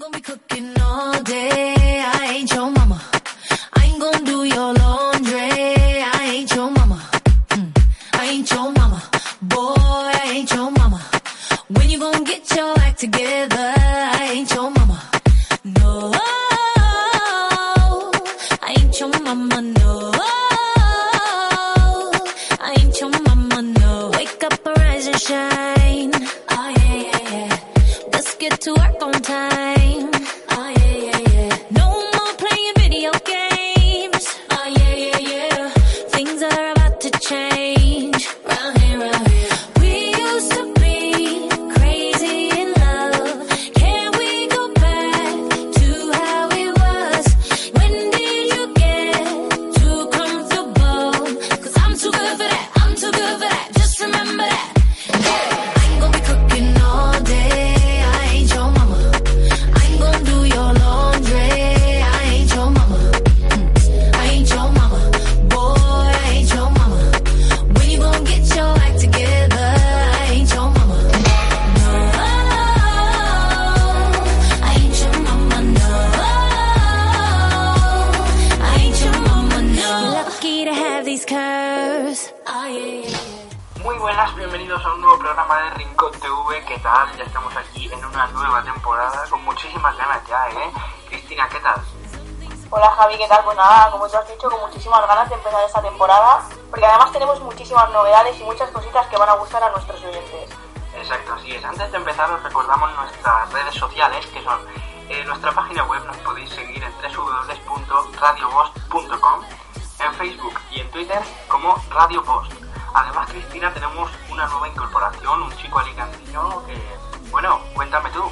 gonna be cooking all day. I ain't your mama. I ain't gonna do your como tú has dicho, con muchísimas ganas de empezar esta temporada, porque además tenemos muchísimas novedades y muchas cositas que van a gustar a nuestros oyentes. Exacto, así es. Antes de empezar os recordamos nuestras redes sociales, que son eh, nuestra página web, nos podéis seguir en www.radiopost.com, en Facebook y en Twitter como Radio Post. Además, Cristina, tenemos una nueva incorporación, un chico alicantino que, bueno, cuéntame tú.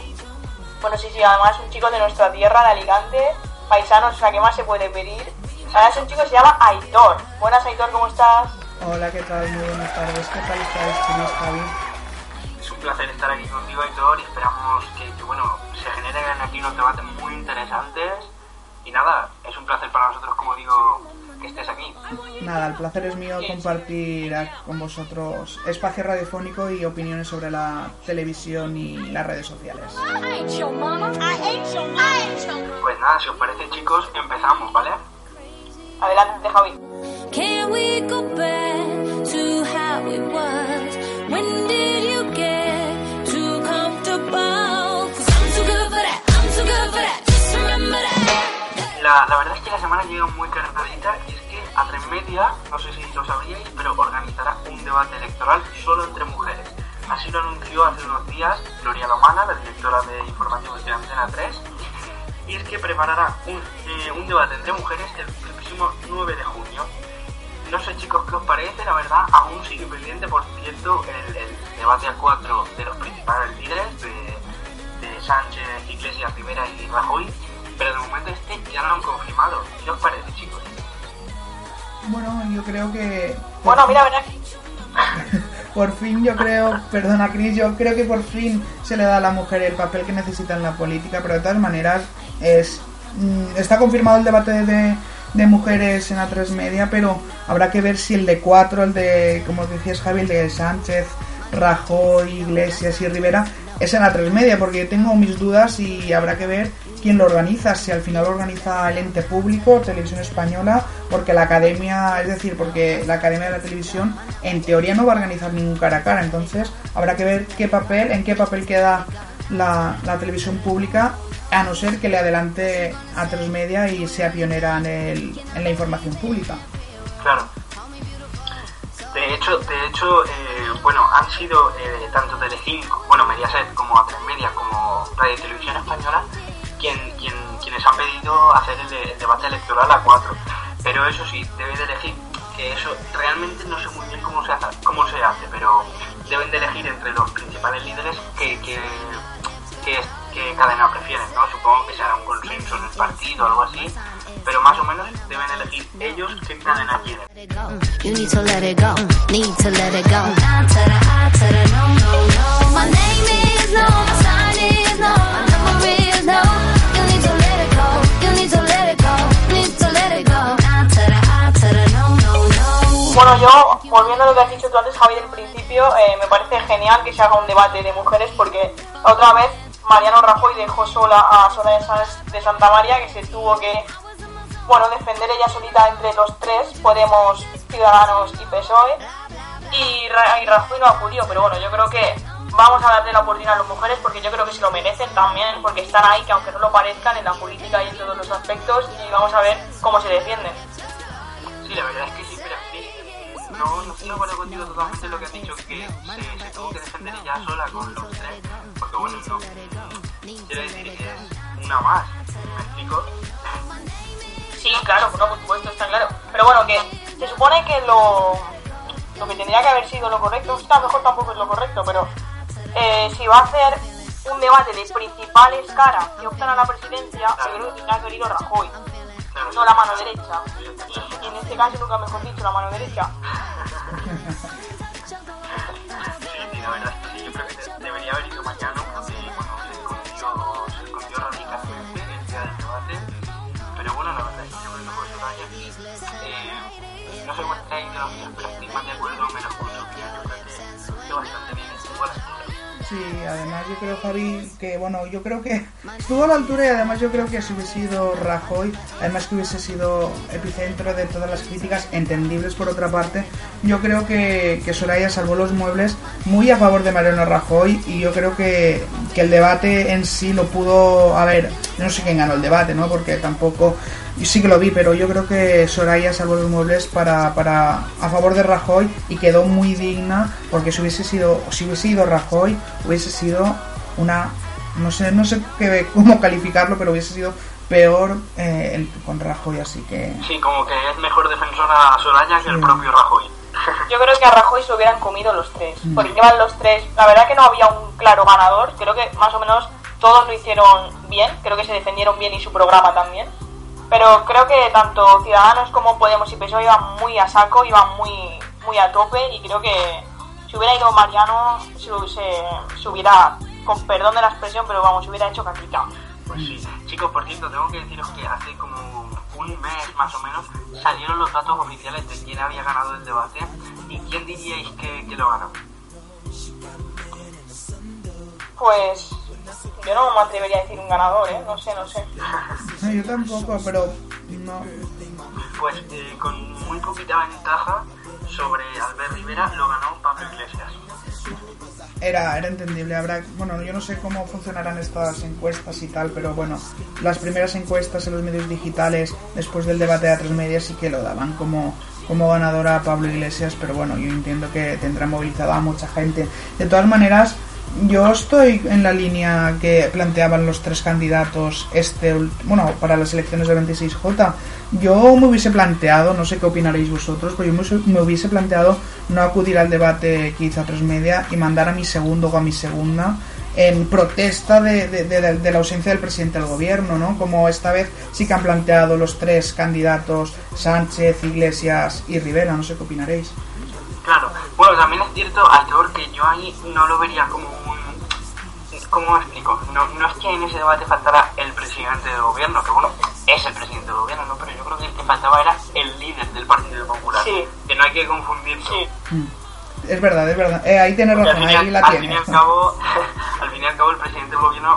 Bueno, sí, sí, además un chico de nuestra tierra, de Alicante, paisanos, o sea, ¿qué más se puede pedir? Además es un chico que se llama Aitor. Buenas Aitor, ¿cómo estás? Hola, ¿qué tal? Muy buenas tardes. ¿Qué tal estáis, chicos, Javi? Es un placer estar aquí contigo, Aitor, y esperamos que, que, bueno, se generen aquí unos debates muy interesantes. Y nada, es un placer para nosotros, como digo, que estés aquí. Nada, el placer es mío compartir con vosotros espacio radiofónico y opiniones sobre la televisión y las redes sociales. Pues nada, si os parece, chicos, empezamos, ¿vale? Adelante, Javi. Can we go back to how it was? When did you get too comfortable? Cause I'm too good for that, I'm too good for that. Just remember that. La, la verdad es que la semana llega muy cargadita y es que a tres media, no sé si lo sabríais, pero organizará un debate electoral solo entre mujeres. Así lo anunció hace unos días Gloria Lomana, la directora de informativos de Antena 3, y es que preparará un, eh, un debate entre mujeres el próximo 9 de junio. No sé chicos qué os parece, la verdad, aún sigue pendiente, por cierto, el, el debate a cuatro de los principales líderes, de, de Sánchez, Iglesias, Rivera y Rajoy, pero de momento este ya lo han confirmado. ¿Qué os parece chicos? Bueno, yo creo que... Bueno, mira, ven aquí. Por fin yo creo, perdona Cris, yo creo que por fin se le da a la mujer el papel que necesita en la política, pero de todas maneras es mm, está confirmado el debate de, de mujeres en la 3 media, pero habrá que ver si el de 4, el de, como decías Javi, el de Sánchez, Rajoy, Iglesias y Rivera, es en la 3 media, porque yo tengo mis dudas y habrá que ver quién lo organiza, si al final lo organiza el ente público, Televisión Española, porque la academia, es decir, porque la academia de la televisión en teoría no va a organizar ningún cara a cara, entonces habrá que ver qué papel, en qué papel queda la, la televisión pública, a no ser que le adelante a tres media y sea pionera en, el, en la información pública. Claro. De hecho, de hecho eh, bueno, han sido eh, tanto Telecinco, bueno, Mediaset como A3 Media como Radio y Televisión Española quien, quien, quienes han pedido hacer el, de- el debate electoral a cuatro. Pero eso sí, debe de elegir, que eso realmente no sé muy bien cómo se hace, cómo se hace pero deben de elegir entre los principales líderes que, que, que cadena prefieren, ¿no? Supongo que será un consenso en el partido o algo así, pero más o menos deben elegir. Ellos qué cadena quieren. Bueno, yo, volviendo a lo que has dicho tú antes, Javi, del principio, eh, me parece genial que se haga un debate de mujeres porque otra vez Mariano Rajoy dejó sola a Soraya de Santa María, que se tuvo que bueno, defender ella solita entre los tres, Podemos, Ciudadanos y PSOE. Y, y Rajoy no acudió, pero bueno, yo creo que vamos a darle la oportunidad a las mujeres porque yo creo que se lo merecen también, porque están ahí, que aunque no lo parezcan, en la política y en todos los aspectos, y vamos a ver cómo se defienden. Sí, la verdad es que sí, no, no estoy de acuerdo contigo totalmente en lo que has dicho, que se, se tuvo que defender ella sola con los tres, porque bueno, no. Quiero decir que es una más, ¿me explico? Sí, claro, no, por supuesto, está claro. Pero bueno, que se supone que lo, lo que tendría que haber sido lo correcto, a lo mejor tampoco es lo correcto, pero eh, si va a hacer un debate de principales caras que optan a la presidencia, yo creo que tendrá que venir Rajoy, Claro, no la mano derecha. En este caso, nunca mejor dicho, la mano derecha. Sí, la verdad es debería haber ido mañana, se del debate, pero bueno, la verdad es que yo Soraya. Eh, no sé vuestra ideología, pero estoy más de acuerdo, menos yo creo que hizo bastante Sí, además yo creo, Javi, que bueno, yo creo que estuvo a la altura y además yo creo que si hubiese sido Rajoy, además que hubiese sido epicentro de todas las críticas, entendibles por otra parte, yo creo que, que Soraya salvó los muebles muy a favor de Mariano Rajoy y yo creo que, que el debate en sí lo pudo, a ver, no sé quién ganó el debate, ¿no? Porque tampoco, yo sí que lo vi, pero yo creo que Soraya salvó los muebles para, para a favor de Rajoy y quedó muy digna porque si hubiese sido, si hubiese ido Rajoy, hubiese sido una, no sé, no sé qué, cómo calificarlo, pero hubiese sido peor eh, el- con Rajoy, así que Sí, como que es mejor defensora Soraya que el propio Rajoy. Yo creo que a Rajoy se lo hubieran comido los tres, porque llevan los tres. La verdad que no había un claro ganador, creo que más o menos todos lo hicieron bien, creo que se defendieron bien y su programa también. Pero creo que tanto Ciudadanos como Podemos y PSOE iban muy a saco, iban muy, muy a tope y creo que si hubiera ido Mariano se, se, se hubiera, con perdón de la expresión, pero vamos, se hubiera hecho caquita. Pues sí. Chicos, por cierto, tengo que deciros que hace como mes más o menos salieron los datos oficiales de quién había ganado el debate y quién diríais que, que lo ganó. Pues yo no me atrevería a decir un ganador, ¿eh? No sé, no sé. no, yo tampoco, pero no, Pues eh, con muy poquita ventaja sobre Albert Rivera lo ganó Pablo Iglesias. Era, era entendible. Habrá, bueno, yo no sé cómo funcionarán estas encuestas y tal, pero bueno, las primeras encuestas en los medios digitales después del debate de A3 Media sí que lo daban como, como ganadora a Pablo Iglesias, pero bueno, yo entiendo que tendrá movilizada a mucha gente. De todas maneras, yo estoy en la línea que planteaban los tres candidatos este bueno para las elecciones del 26J. Yo me hubiese planteado, no sé qué opinaréis vosotros, pero yo me hubiese- planteado no acudir al debate a tres media y mandar a mi segundo o a mi segunda en protesta de, de- de la ausencia del presidente del gobierno, ¿no? Como esta vez sí que han planteado los tres candidatos, Sánchez, Iglesias y Rivera, no sé qué opinaréis. Claro, bueno, también es cierto, Aitor, que yo ahí no lo vería como un... ¿Cómo me explico? No, no es que en ese debate faltara el presidente del gobierno, que bueno, es el presidente del gobierno, ¿no? Pero yo creo que el que faltaba era el líder del Partido Popular. Sí. Que no hay que confundirlo. Sí. Mm. Es verdad, es verdad. Eh, ahí tienes al razón, fin, y ahí al, la al fin y al cabo, al fin y al cabo, el presidente del gobierno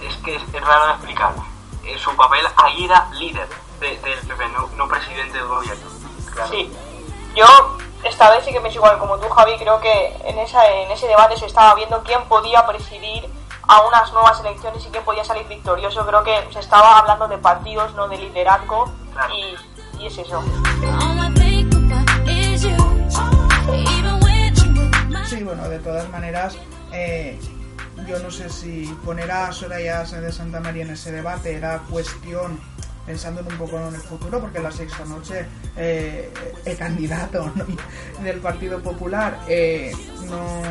es que es, es raro de explicar. Eh, su papel ahí era líder de- del PP, no, no presidente del gobierno. Claro. Sí, yo esta vez sí que me pienso igual como tú, Javi. Creo que en, esa, en ese debate se estaba viendo quién podía presidir a unas nuevas elecciones y quién podía salir victorioso. Creo que se estaba hablando de partidos, no de liderazgo. Claro. Y, y es eso. Sí, bueno, de todas maneras, eh, yo no sé si poner a Soraya de Santa María en ese debate era cuestión pensando en un poco en el futuro, porque la sexta noche eh, el candidato del Partido Popular eh, no,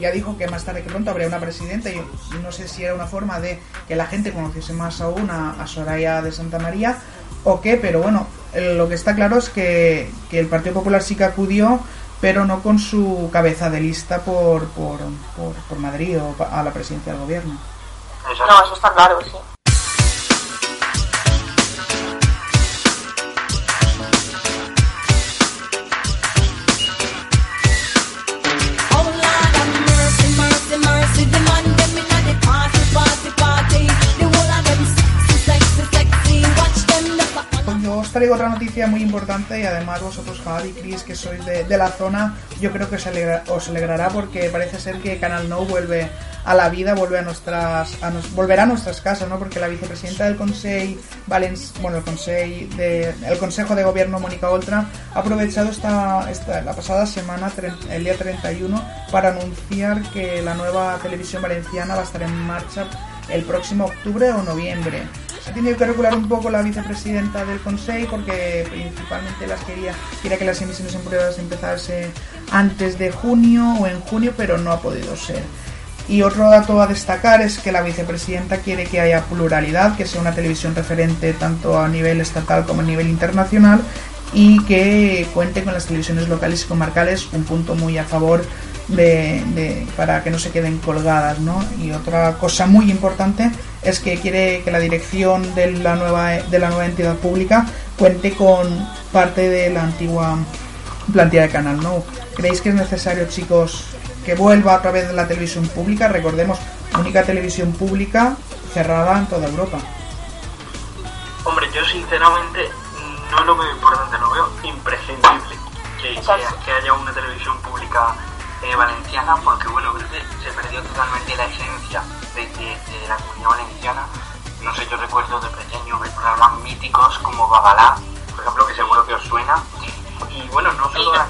ya dijo que más tarde que pronto habría una presidenta y no sé si era una forma de que la gente conociese más aún a, Soraya de Santa María o qué, pero bueno, eh, lo que está claro es que, que el Partido Popular sí que acudió, pero no con su cabeza de lista por, por, por, por Madrid o a la presidencia del gobierno. No, eso está claro, sí. Traigo otra noticia muy importante y además vosotros, Javi y Chris, que sois de, de la zona, yo creo que os, alegra- os alegrará porque parece ser que Canal No vuelve a la vida, vuelve a nuestras, a nos- volverá a nuestras casas, ¿no? Porque la vicepresidenta del Consejo bueno, el Consejo de, el Consejo de Gobierno, Mónica Oltra, ha aprovechado esta, esta, la pasada semana, el día 31, para anunciar que la nueva televisión valenciana va a estar en marcha el próximo octubre o noviembre. Ha tenido que regular un poco la vicepresidenta del Consejo porque principalmente las quería, quería que las emisiones en pruebas empezase antes de junio o en junio, pero no ha podido ser. Y otro dato a destacar es que la vicepresidenta quiere que haya pluralidad, que sea una televisión referente tanto a nivel estatal como a nivel internacional y que cuente con las televisiones locales y comarcales, un punto muy a favor de, de- para que no se queden colgadas, ¿no? Y otra cosa muy importante es que quiere que la dirección de la nueva de la nueva entidad pública cuente con parte de la antigua plantilla de Canal No. ¿Creéis que es necesario, chicos, que vuelva a través de la televisión pública? Recordemos, única televisión pública cerrada en toda Europa. Hombre, yo sinceramente no lo veo importante, lo veo imprescindible que, que haya una televisión pública eh, valenciana, porque bueno, creo que se perdió totalmente la esencia de, de- de la comunidad valenciana. No sé, yo recuerdo de pequeño ver programas míticos como Babalá, por ejemplo, que seguro que os suena. Y bueno, no solo a,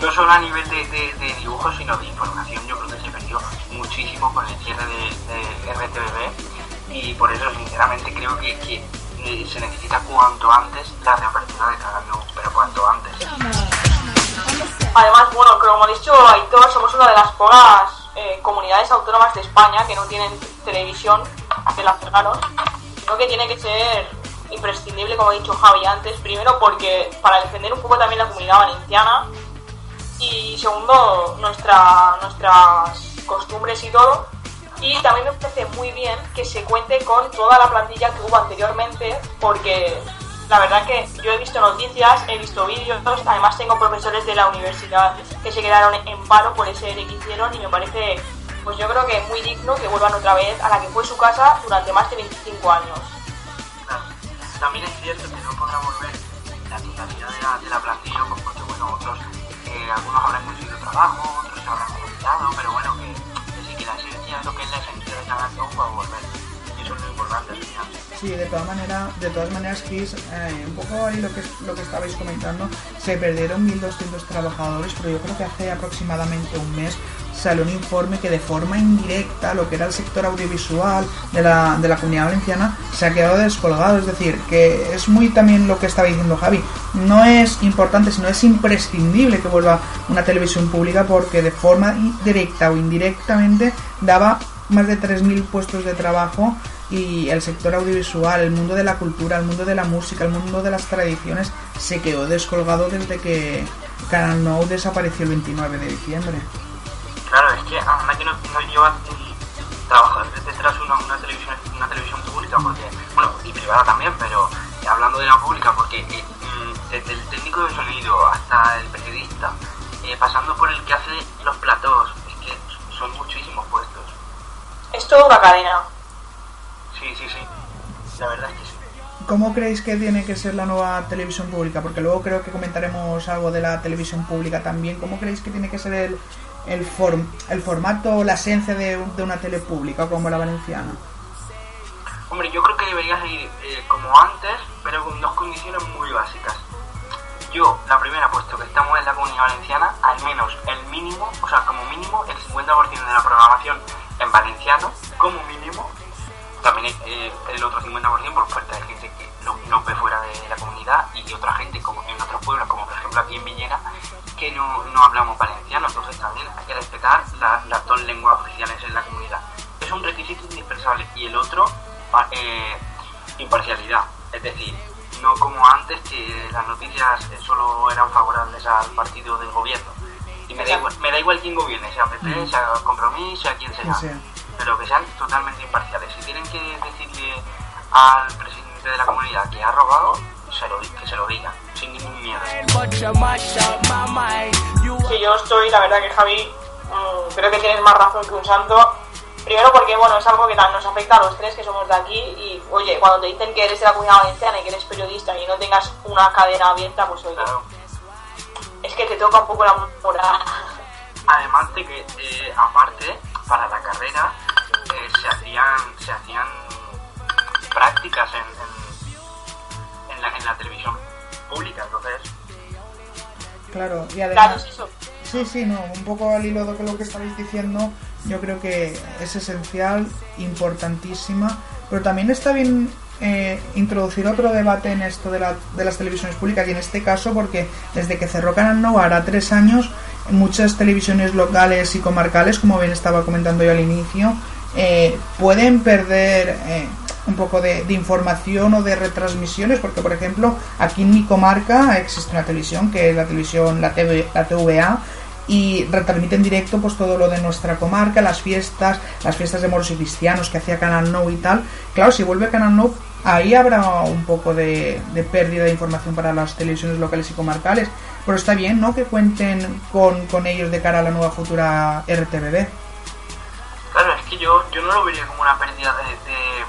no solo a nivel de, de, dibujos, sino de información, yo creo que se perdió muchísimo con el cierre de, RTBB y por eso sinceramente creo que, que, eh, se necesita cuanto antes la reapertura de Canal No, pero cuanto antes. Además, bueno, como ha dicho Aitor, somos una de las pocas eh, comunidades autónomas de España que no tienen televisión, que la cerraron, sino que tiene que ser imprescindible, como ha dicho Javi antes, primero porque para defender un poco también la comunidad valenciana y segundo nuestra, nuestras costumbres y todo. Y también me parece muy bien que se cuente con toda la plantilla que hubo anteriormente, porque la verdad que yo he visto noticias, he visto vídeos, además tengo profesores de la universidad que se quedaron en paro por ese ERE que hicieron y me parece, pues yo creo que muy digno que vuelvan otra vez a la que fue su casa durante más de 25 años. Claro. También es cierto que no podrá volver la totalidad de la, de la plantilla, pues porque bueno, otros, eh, algunos habrán conseguido trabajo, otros se habrán jubilado, pero bueno, que, que sí que la esencia, lo que es la esencia de No va a volver. Sí, de todas maneras, de todas maneras, Chris, eh, un poco ahí lo que lo que estabais comentando, se perdieron 1.200 trabajadores, pero yo creo que hace aproximadamente un mes salió un informe que de forma indirecta lo que era el sector audiovisual de la, de la comunidad valenciana se ha quedado descolgado, es decir, que es muy también lo que estaba diciendo Javi, no es importante, sino es imprescindible que vuelva una televisión pública porque de forma directa o indirectamente daba más de 3.000 puestos de trabajo y el sector audiovisual, el mundo de la cultura, el mundo de la música, el mundo de las tradiciones se quedó descolgado desde que Canal No desapareció el 29 de diciembre. Claro, es que anda que no, no lleva trabajar detrás una, una televisión una televisión pública, porque, bueno, y privada también, pero hablando de la pública, porque eh, mm, desde el técnico de sonido hasta el periodista, eh, pasando por el que hace los platós, es que son muchísimos puestos. Es toda una cadena. Sí, sí, sí. La verdad es que sí. ¿Cómo creéis que tiene que ser la nueva televisión pública? Porque luego creo que comentaremos algo de la televisión pública también. ¿Cómo creéis que tiene que ser el, el, form- el formato, la esencia de, una tele pública como la valenciana? Hombre, yo creo que debería seguir eh, como antes, pero con dos condiciones muy básicas. Yo, la primera, puesto que estamos en la comunidad valenciana, al menos el mínimo, o sea, como mínimo, el 50% de la programación en valenciano, como mínimo. También eh, el otro 50% por parte de gente que no, no ve fuera de la comunidad y otra gente como en otros pueblos, como por ejemplo aquí en Villena, que no, no hablamos valenciano. Entonces también hay que respetar la- las dos lenguas oficiales en la comunidad. Es un requisito indispensable. Y el otro, eh, imparcialidad. Es decir, no como antes que las noticias solo eran favorables al partido del gobierno. Y me da igual, me da igual quién gobierne, sea PP, sea Compromís, sea quien sea. Pero que sean totalmente imparciales. Si tienen que decirle al presidente de la comunidad que ha robado, se lo, que se lo diga, sin ningún miedo. Sí, yo estoy, la verdad que Javi, mm, creo que tienes más razón que un santo. Primero porque, bueno, es algo que nos afecta a los tres que somos de aquí y, oye, cuando te dicen que eres de la comunidad valenciana y que eres periodista y no tengas una cadena abierta, pues oye, es que te toca un poco la moral. Además de que, eh, aparte, para la carrera, eh, se hacían se hacían prácticas en, en, la, en la televisión pública, entonces... Claro, y además... Claro, Sí, sí, no, un poco al hilo de lo que estabais diciendo, yo creo que es esencial, importantísima, pero también está bien eh, introducir otro debate en esto de, la, de, las televisiones públicas y en este caso porque desde que cerró Canal No hará tres años muchas televisiones locales y comarcales como bien estaba comentando yo al inicio eh, pueden perder eh, un poco de, información o de retransmisiones, porque por ejemplo aquí en mi comarca existe una televisión que es la televisión, la, TV, la TVA, y retransmite en directo pues todo lo de nuestra comarca, las fiestas, las fiestas de moros y cristianos que hacía Canal No y tal. Claro, si vuelve Canal No, ahí habrá un poco de, pérdida de información para las televisiones locales y comarcales. Pero está bien, ¿no? Que cuenten con, con ellos de cara a la nueva futura RTBB. Claro, es que yo, yo no lo vería como una pérdida de, de,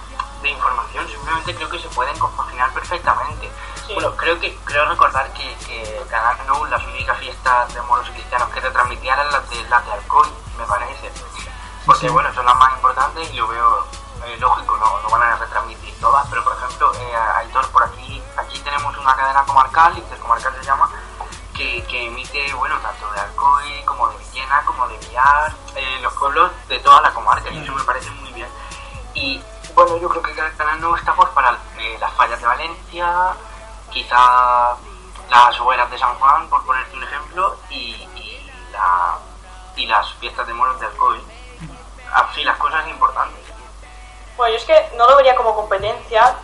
información, simplemente creo que se pueden compaginar perfectamente. Bueno, creo que creo recordar que, que Canal No, las únicas fiestas de moros cristianos que retransmitían eran las de, las de Alcoy, me parece. Porque bueno, son las más importantes y lo veo eh, lógico, no, no van a retransmitir todas, pero por ejemplo, eh, Aitor, por aquí, aquí tenemos una cadena comarcal, intercomarcal se llama, que, que, emite, bueno, tanto de Alcoy como de Villena, como de Villar, eh, los pueblos de toda la comarca, y eso me parece muy bien. Y bueno, yo creo que está pues para eh, las fallas de Valencia, quizá las hogueras de San Juan, por ponerte un ejemplo, y, y, la, y las fiestas de moros de Alcoy. Así las cosas importantes. Bueno, yo es que no lo vería como competencia,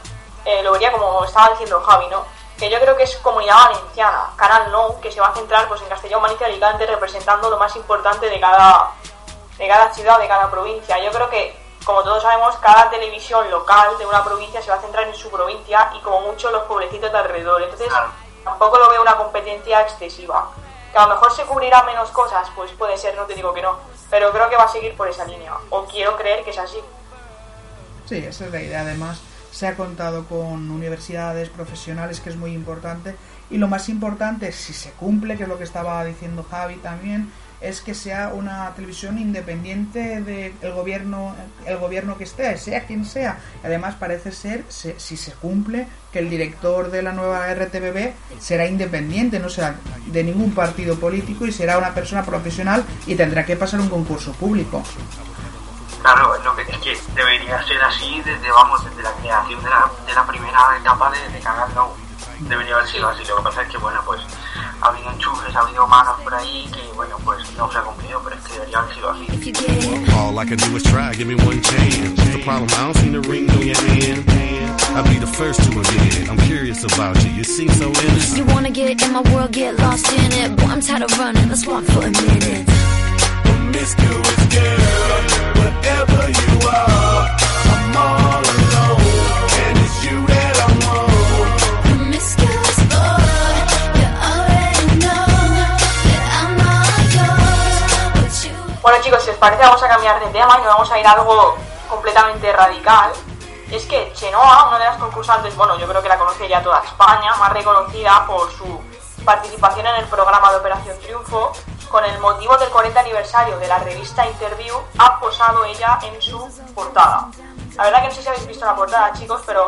eh, lo vería como estaba diciendo Javi, ¿no? que yo creo que es Comunidad Valenciana, Canal No, que se va a centrar pues en Castellón, Valencia y Alicante, representando lo más importante de cada, de cada ciudad, de cada provincia. Yo creo que, como todos sabemos, cada televisión local de una provincia se va a centrar en su provincia y como mucho los pueblecitos de alrededor. Entonces, tampoco lo veo una competencia excesiva. Que a lo mejor se cubrirá menos cosas, pues puede ser, no te digo que no, pero creo que va a seguir por esa línea, o quiero creer que es así. Sí, esa es la idea, además se ha contado con universidades profesionales, que es muy importante. Y lo más importante, si se cumple, que es lo que estaba diciendo Javi también, es que sea una televisión independiente del gobierno, el gobierno que esté, sea quien sea. Además, parece ser, si se cumple, que el director de la nueva RTBB será independiente, no será de ningún partido político y será una persona profesional y tendrá que pasar un concurso público. Claro, lo es que debería ser así desde, vamos, desde la creación de la, de la primera etapa de, de Canal No. Debería haber sido así. Lo que pasa es que, bueno, pues ha habido enchufes, ha habido manos por ahí que, bueno, pues no se ha cumplido, pero es que debería haber sido así. All I can do is try, give me one chance. The problem, I don't see the ring on your hand. I'll be the first to admit it. I'm curious about you. You seem so innocent. You wanna get in my world, get lost in it. Boy, I'm tired of running. Let's walk for a minute. Promiscuous girl. Bueno chicos, si os parece vamos a cambiar de tema y nos vamos a ir a algo completamente radical. Es que Chenoa, una de las concursantes, bueno, yo creo que la conoce ya toda España, más reconocida por su participación en el programa de Operación Triunfo, con el motivo del 40 aniversario de la revista Interview, ha posado ella en su portada. La verdad que no sé si habéis visto la portada, chicos, pero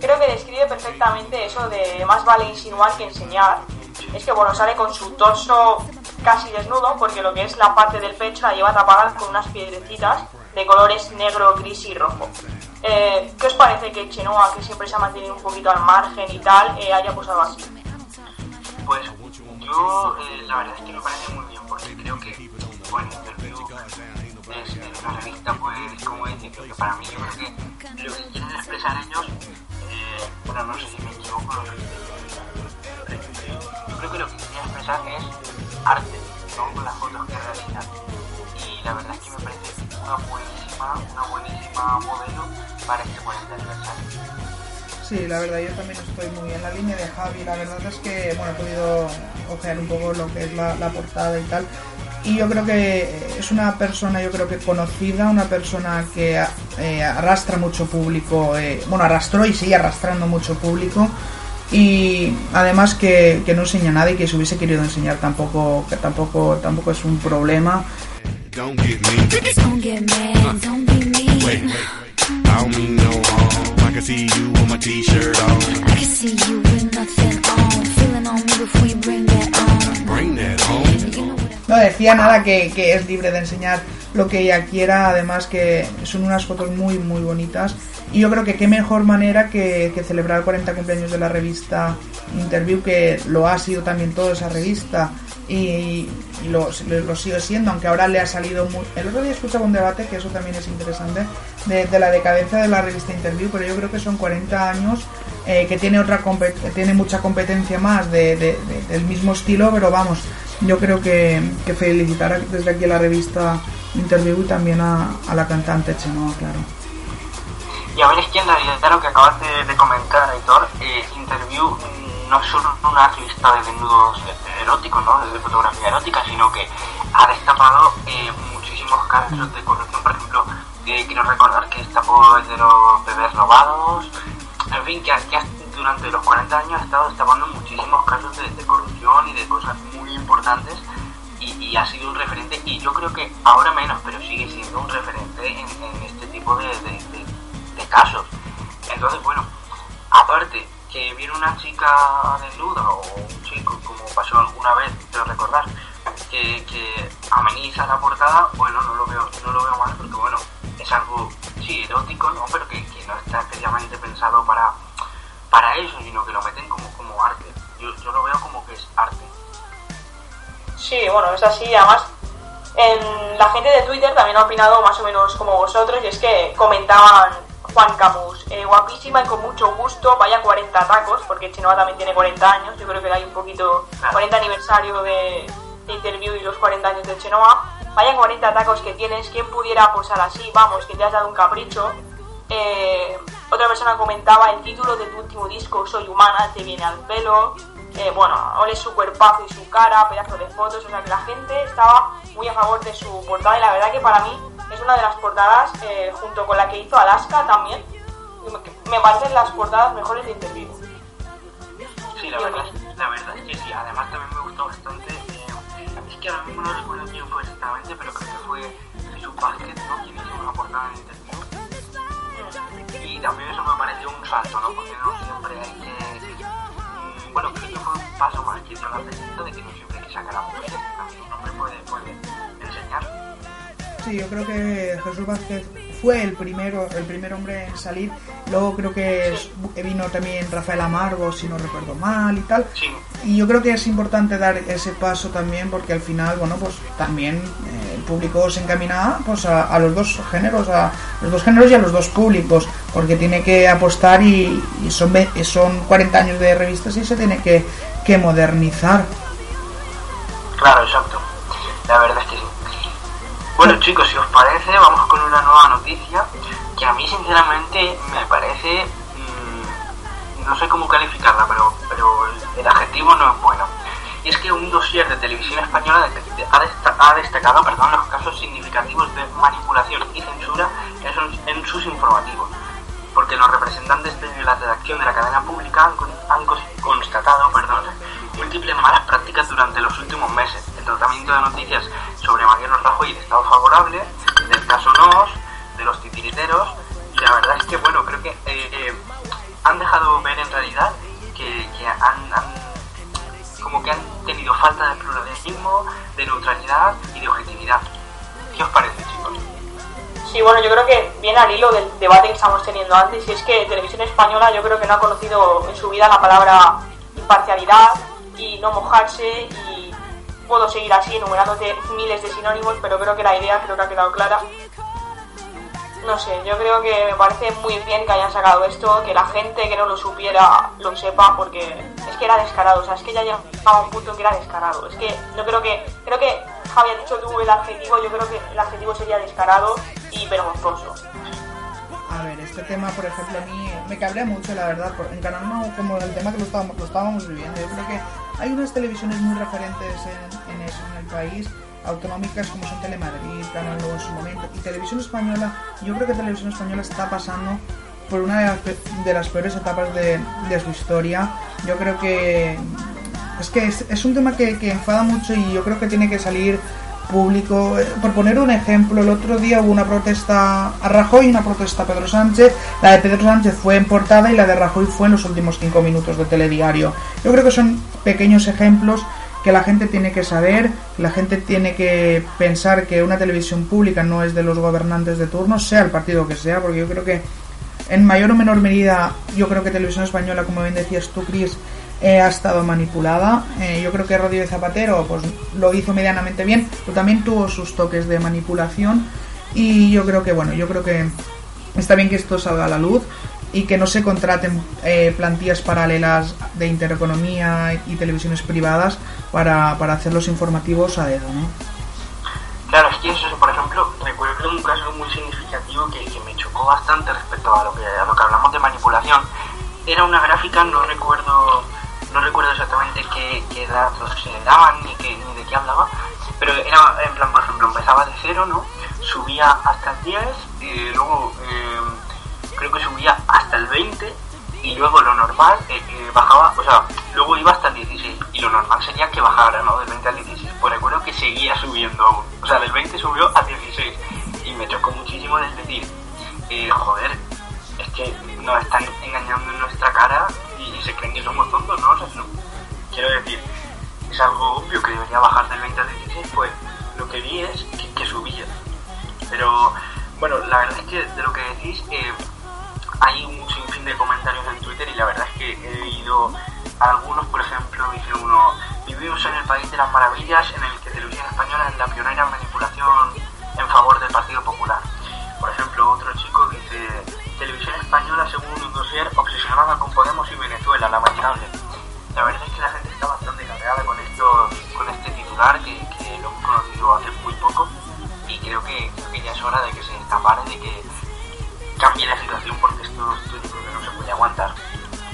creo que describe perfectamente eso de más vale insinuar que enseñar. Es que, bueno, sale con su torso casi desnudo, porque lo que es la parte del pecho la lleva tapada con unas piedrecitas de colores negro, gris y rojo. Eh, ¿Qué os parece que Chenoa, que siempre se ha mantenido un poquito al margen y tal, eh, haya posado así? Pues yo, eh, la verdad es que me parece muy bien porque creo que, bueno, Interview es una revista, pues, como dice, creo para mí, yo creo que lo que quieren expresar ellos, eh, bueno, no sé si me equivoco, es arte, ¿no? Con las fotos que realizan. Y la verdad es que me parece una buenísima, una buenísima modelo para este 40 aniversario. Sí, la verdad yo también estoy muy en la línea de Javi. La verdad es que bueno he podido ojear un poco lo que es la, portada y tal. y yo creo que es una persona, yo creo que conocida, una persona que eh, arrastra mucho público, eh, bueno, arrastró y sigue arrastrando mucho público y además que, que no enseña nada y que si hubiese querido enseñar tampoco, que tampoco, tampoco es un problema. No decía nada que, que es libre de enseñar lo que ella quiera, además que son unas fotos muy muy bonitas y yo creo que qué mejor manera que, celebrar el 40 cumpleaños de la revista Interview, que lo ha sido también toda esa revista y, lo, lo, sigue siendo, aunque ahora le ha salido muy... El otro día escuchaba un debate, que eso también es interesante, de, la decadencia de la revista Interview, pero yo creo que son 40 años eh, que tiene otra tiene mucha competencia más de, de, del mismo estilo, pero vamos, yo creo que, que felicitar desde aquí a la revista Interview y también a, a la cantante Chenoa, claro. Y a ver, es que en realidad lo que acabas de, comentar, Aitor, eh, Interview no es solo una revista de desnudos eróticos, ¿no? de fotografía erótica, sino que ha destapado eh, muchísimos casos de corrupción. Por ejemplo, eh, quiero recordar que destapó el de los bebés robados. En fin, que, que durante los 40 años ha estado destapando muchísimos casos de, corrupción y de cosas muy importantes. Y, ha sido un referente, y yo creo que ahora menos, pero sigue siendo un referente en, este tipo de casos. Entonces, bueno, aparte que viene una chica desnuda o un chico, como pasó alguna vez, quiero recordar, que, que ameniza la portada, bueno, no lo veo, no lo veo mal porque bueno, es algo, sí, erótico, ¿no? Pero que, no está especialmente pensado para, para eso, sino que lo meten como, como arte. Yo, yo lo veo como que es arte. Sí, bueno, es así, además en la gente de Twitter también ha opinado más o menos como vosotros y es que comentaban Juan Camus, eh, guapísima y con mucho gusto, vaya 40 tacos, porque Chenoa también tiene 40 años, yo creo que hay un poquito, 40 aniversario de, de interview y los 40 años de Chenoa, vaya 40 tacos que tienes, ¿quién pudiera posar así? Vamos, que te has dado un capricho. Eh, otra persona comentaba el título de tu último disco, Soy Humana, te viene al pelo. Eh, bueno, ole su cuerpazo y su cara, pedazo de fotos, o sea que la gente estaba muy a favor de su portada y la verdad que para mí es una de las portadas, eh, junto con la que hizo Alaska también, me parecen las portadas mejores de interview. Sí, la verdad, la verdad es sí, además también me gustó bastante, eh, es que ahora mismo no recuerdo quién fue exactamente, pero creo que fue su Basket, ¿no? Quien hizo una portada de interview. Y también eso me pareció un salto, ¿no? Porque no siempre hay que... mm, Bueno, creo que fue un paso más que dio la de que no siempre hay que sacar a mujeres, también un hombre puede, puede enseñar. Sí, yo creo que Jesús Vázquez fue el primero, el primer hombre en salir. Luego creo que vino también Rafael Amargo, si no recuerdo mal y tal. Sí, Y yo creo que es importante dar ese paso también porque al final, bueno, pues también eh, el público se encamina pues a, a los dos géneros, a los dos géneros y a los dos públicos, porque tiene que apostar y, y son, son 40 años de revistas y se tiene que, que modernizar. Claro, exacto. La verdad es que sí. Bueno chicos, si os parece, vamos con una nueva noticia que a mí sinceramente me parece... mmm, no sé cómo calificarla, pero, pero el, adjetivo no es bueno. Y es que un dossier de televisión española ha, desta- ha destacado perdón, los casos significativos de manipulación y censura en sus, informativos. Porque los representantes de la redacción de la cadena pública han, han constatado perdón, múltiples malas prácticas durante los últimos meses. El tratamiento de noticias sobre Mariano Rajoy el Estado favorable, del caso NOS, de los titiriteros, y la verdad es que, bueno, creo que eh, eh, han dejado ver en realidad que, que han, han- como que han tenido falta de pluralismo, de neutralidad y de objetividad. ¿Qué os parece, chicos? Sí, bueno, yo creo que viene al hilo del debate que estamos teniendo antes, y es que Televisión Española yo creo que no ha conocido en su vida la palabra imparcialidad y no mojarse, y puedo seguir así enumerándote miles de sinónimos, pero creo que la idea creo que ha quedado clara. No sé, yo creo que me parece muy bien que hayan sacado esto, que la gente que no lo supiera lo sepa, porque es que era descarado, o sea, es que ya llegaba a un punto en que era descarado. Es que no creo que, creo que Javi ha dicho tú el adjetivo, yo creo que el adjetivo sería descarado y vergonzoso. A ver, este tema, por ejemplo, a mí me cabrea mucho, la verdad, en Canal No, como el tema que lo estábamos, viviendo. Yo creo que hay unas televisiones muy referentes en, en eso, en el país, autonómicas como son Telemadrid, Canal en su momento, y Televisión Española, yo creo que Televisión Española está pasando por una de las, de las peores etapas de, de su historia. Yo creo que es que es, un tema que enfada mucho y yo creo que tiene que salir público. Eh, Por poner un ejemplo, el otro día hubo una protesta a Rajoy y una protesta a Pedro Sánchez. La de Pedro Sánchez fue en portada y la de Rajoy fue en los últimos cinco minutos de telediario. Yo creo que son pequeños ejemplos que la gente tiene que saber, la gente tiene que pensar que una televisión pública no es de los gobernantes de turno, sea el partido que sea, porque yo creo que en mayor o menor medida, yo creo que Televisión Española, como bien decías tú, Cris, eh, ha estado manipulada. Eh, yo creo que Rodríguez Zapatero pues, lo hizo medianamente bien, pero también tuvo sus toques de manipulación. Y yo creo que, bueno, yo creo que está bien que esto salga a la luz y que no se contraten eh, plantillas paralelas de intereconomía y televisiones privadas para, para hacer los informativos a dedo, ¿no? Claro, es que eso, por ejemplo, recuerdo un caso muy significativo que, que me chocó bastante respecto a lo que a lo que hablamos de manipulación. Era una gráfica, no recuerdo no recuerdo exactamente qué, qué datos se daban ni, qué, ni de qué hablaba, pero era en plan, por ejemplo, empezaba de cero, ¿no? Subía hasta el 10, y luego eh, creo que subía hasta el 20 y luego lo normal eh, eh, bajaba, o sea, luego iba hasta el 16 y lo normal sería que bajara, ¿no? Del 20 al 16. Pues recuerdo que seguía subiendo aún, o sea, del 20 subió al 16 y me chocó muchísimo el decir, eh, joder, es que nos están engañando en nuestra cara y, se creen que somos tontos, ¿no? O sea, no- quiero decir, es algo obvio que debería bajar del 20 al 16, pues lo que vi es que, que subía. Pero bueno, la verdad es que de lo que decís, eh, hay un sinfín de comentarios en Twitter y la verdad es que he leído algunos, por ejemplo, dice uno, vivimos en el país de las maravillas en el que Televisión Española es la pionera en manipulación en favor del Partido Popular. Por ejemplo, otro chico dice, Televisión Española según un dossier obsesionada con Podemos y Venezuela, lamentable. La verdad es que la gente está bastante cargada con esto, con este titular que, que lo hemos conocido hace muy poco y creo que, creo que ya es hora de que se destapare, de que cambie la situación porque esto, esto yo creo que no se puede aguantar.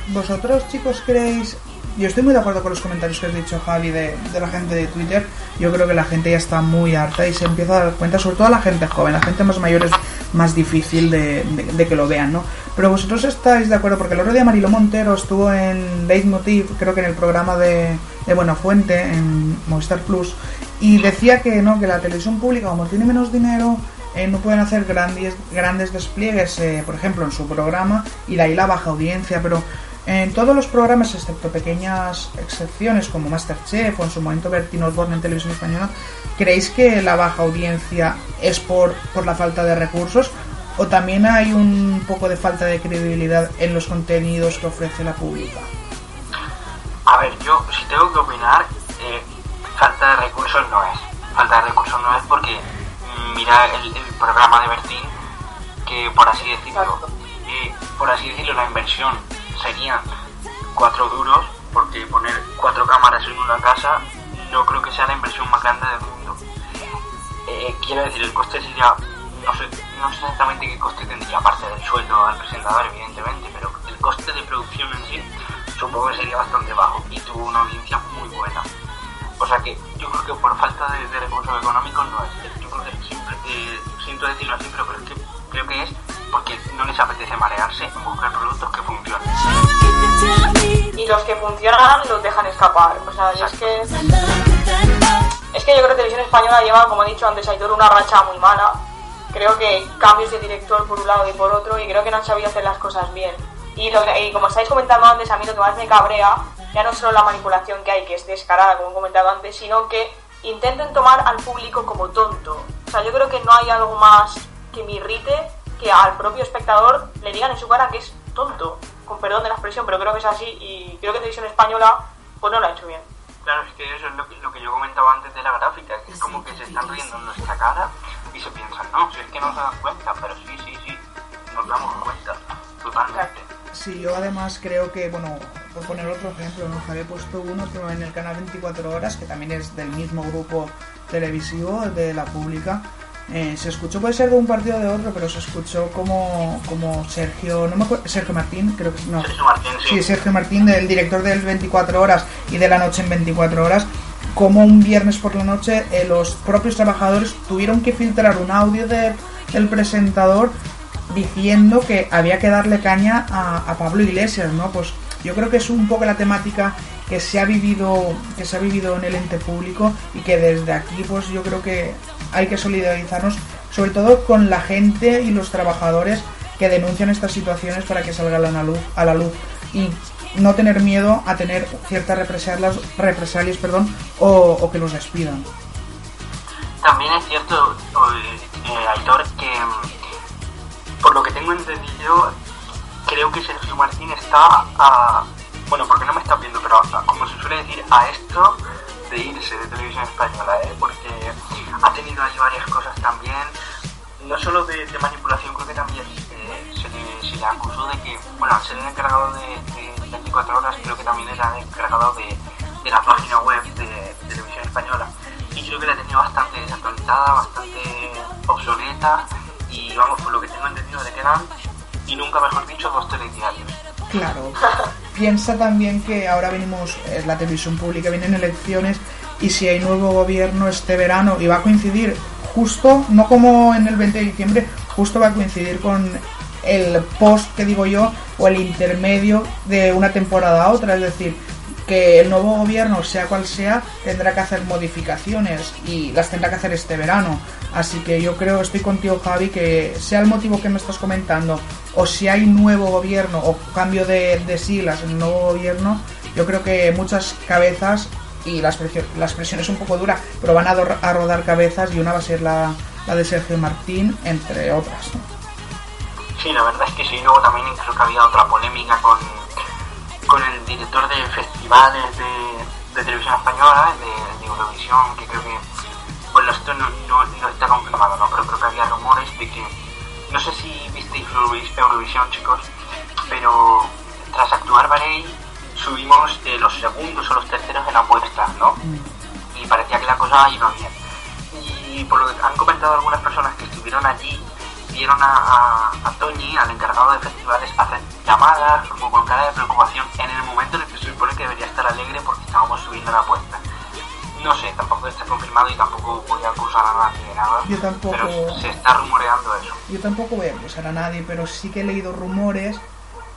¿Vosotros, chicos, creéis.? Yo estoy muy de acuerdo con los comentarios que has dicho, Javi, de, de la gente de Twitter. Yo creo que la gente ya está muy harta y se empieza a dar cuenta, sobre todo la gente joven. La gente más mayor es más difícil de, que lo vean, ¿no? Pero vosotros estáis de acuerdo, porque el otro día Marilo Montero estuvo en Leitmotiv, creo que en el programa de, de Buenafuente, en Movistar Plus, y decía que no, que la televisión pública, como tiene menos dinero, eh, no pueden hacer grandes, grandes despliegues, eh, por ejemplo, en su programa, y de ahí la baja audiencia, pero en todos los programas, excepto pequeñas excepciones como Masterchef o en su momento Bertín Osborne en televisión española, ¿creéis que la baja audiencia es por, por la falta de recursos? ¿O también hay un poco de falta de credibilidad en los contenidos que ofrece la pública? A ver, yo si tengo que opinar, eh, falta de recursos no es. Falta de recursos no es porque mm, mira el, el programa de Bertín, que por así decirlo, eh, por así decirlo, la inversión serían cuatro duros, porque poner cuatro cámaras en una casa no creo que sea la inversión más grande del mundo. Eh, quiero decir, el coste sería, no sé, no sé exactamente qué coste tendría, aparte del sueldo al presentador, evidentemente, pero el coste de producción en sí supongo que sería bastante bajo y tuvo una audiencia muy buena. O sea que yo creo que por falta de, de recursos económicos no es. Yo creo que siempre, eh, siento decirlo así, pero creo que, creo que es porque no les apetece marearse en buscar productos que funcionen. Y los que funcionan los dejan escapar. O sea, y es que. Es que yo creo que Televisión Española lleva, como he dicho antes, Aitor, una racha muy mala. Creo que cambios de director por un lado y por otro, y creo que no han sabido hacer las cosas bien. Y, lo que- y como estáis comentando antes, a mí lo que más me cabrea, ya no solo la manipulación que hay, que es descarada, como he comentado antes, sino que intenten tomar al público como tonto. O sea, yo creo que no hay algo más que me irrite que al propio espectador le digan en su cara que es tonto. Con perdón de la expresión, pero creo que es así, y creo que Televisión Española, pues no lo ha hecho bien. Claro, es que eso es lo que, lo que yo comentaba antes de la gráfica, que es como que se están riendo en nuestra cara y se piensan, no, si es que no se dan cuenta, pero sí, sí, sí, nos damos cuenta, totalmente. Sí, yo además creo que, bueno, por poner otro ejemplo, ¿no? Javier he puesto uno pero en el canal 24 horas, que también es del mismo grupo televisivo, de la pública. Eh, se escuchó, puede ser de un partido o de otro, pero se escuchó como, como Sergio, no me acuerdo, Sergio Martín, creo que no. Sergio Martín, sí. Sí, Sergio Martín, del director del 24 horas y de la noche en 24 horas, como un viernes por la noche eh, los propios trabajadores tuvieron que filtrar un audio de- del presentador diciendo que había que darle caña a, a Pablo Iglesias, ¿no? Pues yo creo que es un poco la temática que se ha vivido que se ha vivido en el ente público y que desde aquí pues yo creo que hay que solidarizarnos sobre todo con la gente y los trabajadores que denuncian estas situaciones para que salgan a la luz a la luz y no tener miedo a tener ciertas represalias, represalias perdón, o, que los despidan. También es cierto, eh, eh, Aitor, que mm, por lo que tengo entendido, creo que Sergio Martín está a. Bueno, porque no me estás viendo, pero como se suele decir, a esto de irse de televisión española, ¿eh? Porque ha tenido ahí varias cosas también, no solo de, de manipulación, creo que también eh, se, le, se acusó de que, bueno, al ser el encargado de, de 24 horas, creo que también era el encargado de, de la página web de, de televisión española. Y creo que la tenía bastante desactualizada, bastante obsoleta, y vamos, por lo que tengo entendido, le quedan, y nunca mejor dicho, dos telediarios. Claro. Piensa también que ahora venimos, es la televisión pública, vienen elecciones y si hay nuevo gobierno este verano y va a coincidir justo, no como en el 20 de diciembre, justo va a coincidir con el post que digo yo o el intermedio de una temporada a otra, es decir, que el nuevo gobierno, sea cual sea, tendrá que hacer modificaciones y las tendrá que hacer este verano. Así que yo creo, estoy contigo Javi, que sea el motivo que me estás comentando o si hay nuevo gobierno o cambio de, siglas en el nuevo gobierno, yo creo que muchas cabezas y la expresión, la expresión es un poco dura, pero van a, rodar cabezas y una va a ser la, de Sergio Martín, entre otras. Sí, la verdad es que sí. Luego también creo que había otra polémica con, con el director de festivales de, televisión española, de, Eurovisión, que creo que, bueno, esto no, no, no está confirmado, ¿no? Pero creo que había rumores de que, no sé si visteis Eurovis- Eurovisión, chicos, pero tras actuar Varey subimos eh, los segundos o los terceros en apuestas, ¿no? y parecía que la cosa iba bien. Y por lo que han comentado algunas personas que estuvieron allí, vieron a, a, Toñi, al encargado de festivales, hacer llamadas como con cara de preocupación en el momento en el que se supone que debería estar alegre porque estábamos subiendo la apuesta. No sé, tampoco está confirmado y tampoco voy a acusar a nadie de nada. Yo tampoco. Pero se está rumoreando eso. Yo tampoco voy a acusar a nadie, pero sí que he leído rumores.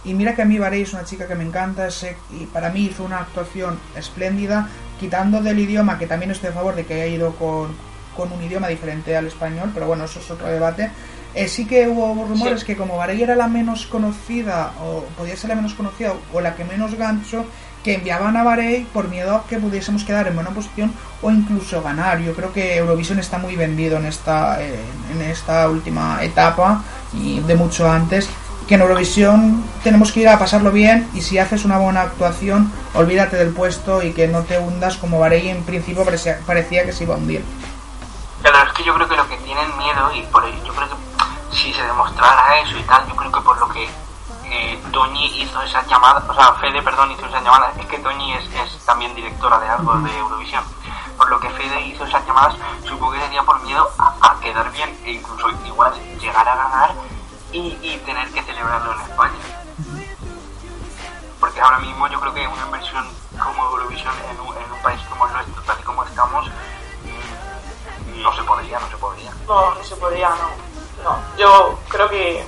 Y mira que a mí Varey es una chica que me encanta sé- y para mí hizo una actuación espléndida, quitando del idioma, que también estoy a favor de que haya ido con, con un idioma diferente al español, pero bueno, eso es otro debate. Eh, sí que hubo rumores Sí. que como Varey era la menos conocida, o podía ser la menos conocida, o la que menos gancho, que enviaban a Varey por miedo a que pudiésemos quedar en buena posición o incluso ganar. Yo creo que Eurovisión está muy vendido en esta, eh, en esta última etapa y de mucho antes. Que en Eurovisión tenemos que ir a pasarlo bien y si haces una buena actuación, olvídate del puesto y que no te hundas como Varey en principio parecía, parecía que se iba a hundir. Pero es que yo creo que lo que tienen miedo, y por yo creo que si se demostrara eso y tal, yo creo que por lo que eh, Toñi hizo esa llamada, o sea, Fede, perdón, hizo esa llamada, es que Toñi es, es también directora de algo de Eurovisión. Por lo que Fede hizo esas llamadas, supongo que sería por miedo a, a quedar bien e incluso igual llegar a ganar y, y tener que celebrarlo en España. Porque ahora mismo yo creo que una inversión como Eurovisión en un, en un país como el nuestro, tal y como estamos, mm, no se podría, no se podría. No, no se podría, no. No, yo creo que.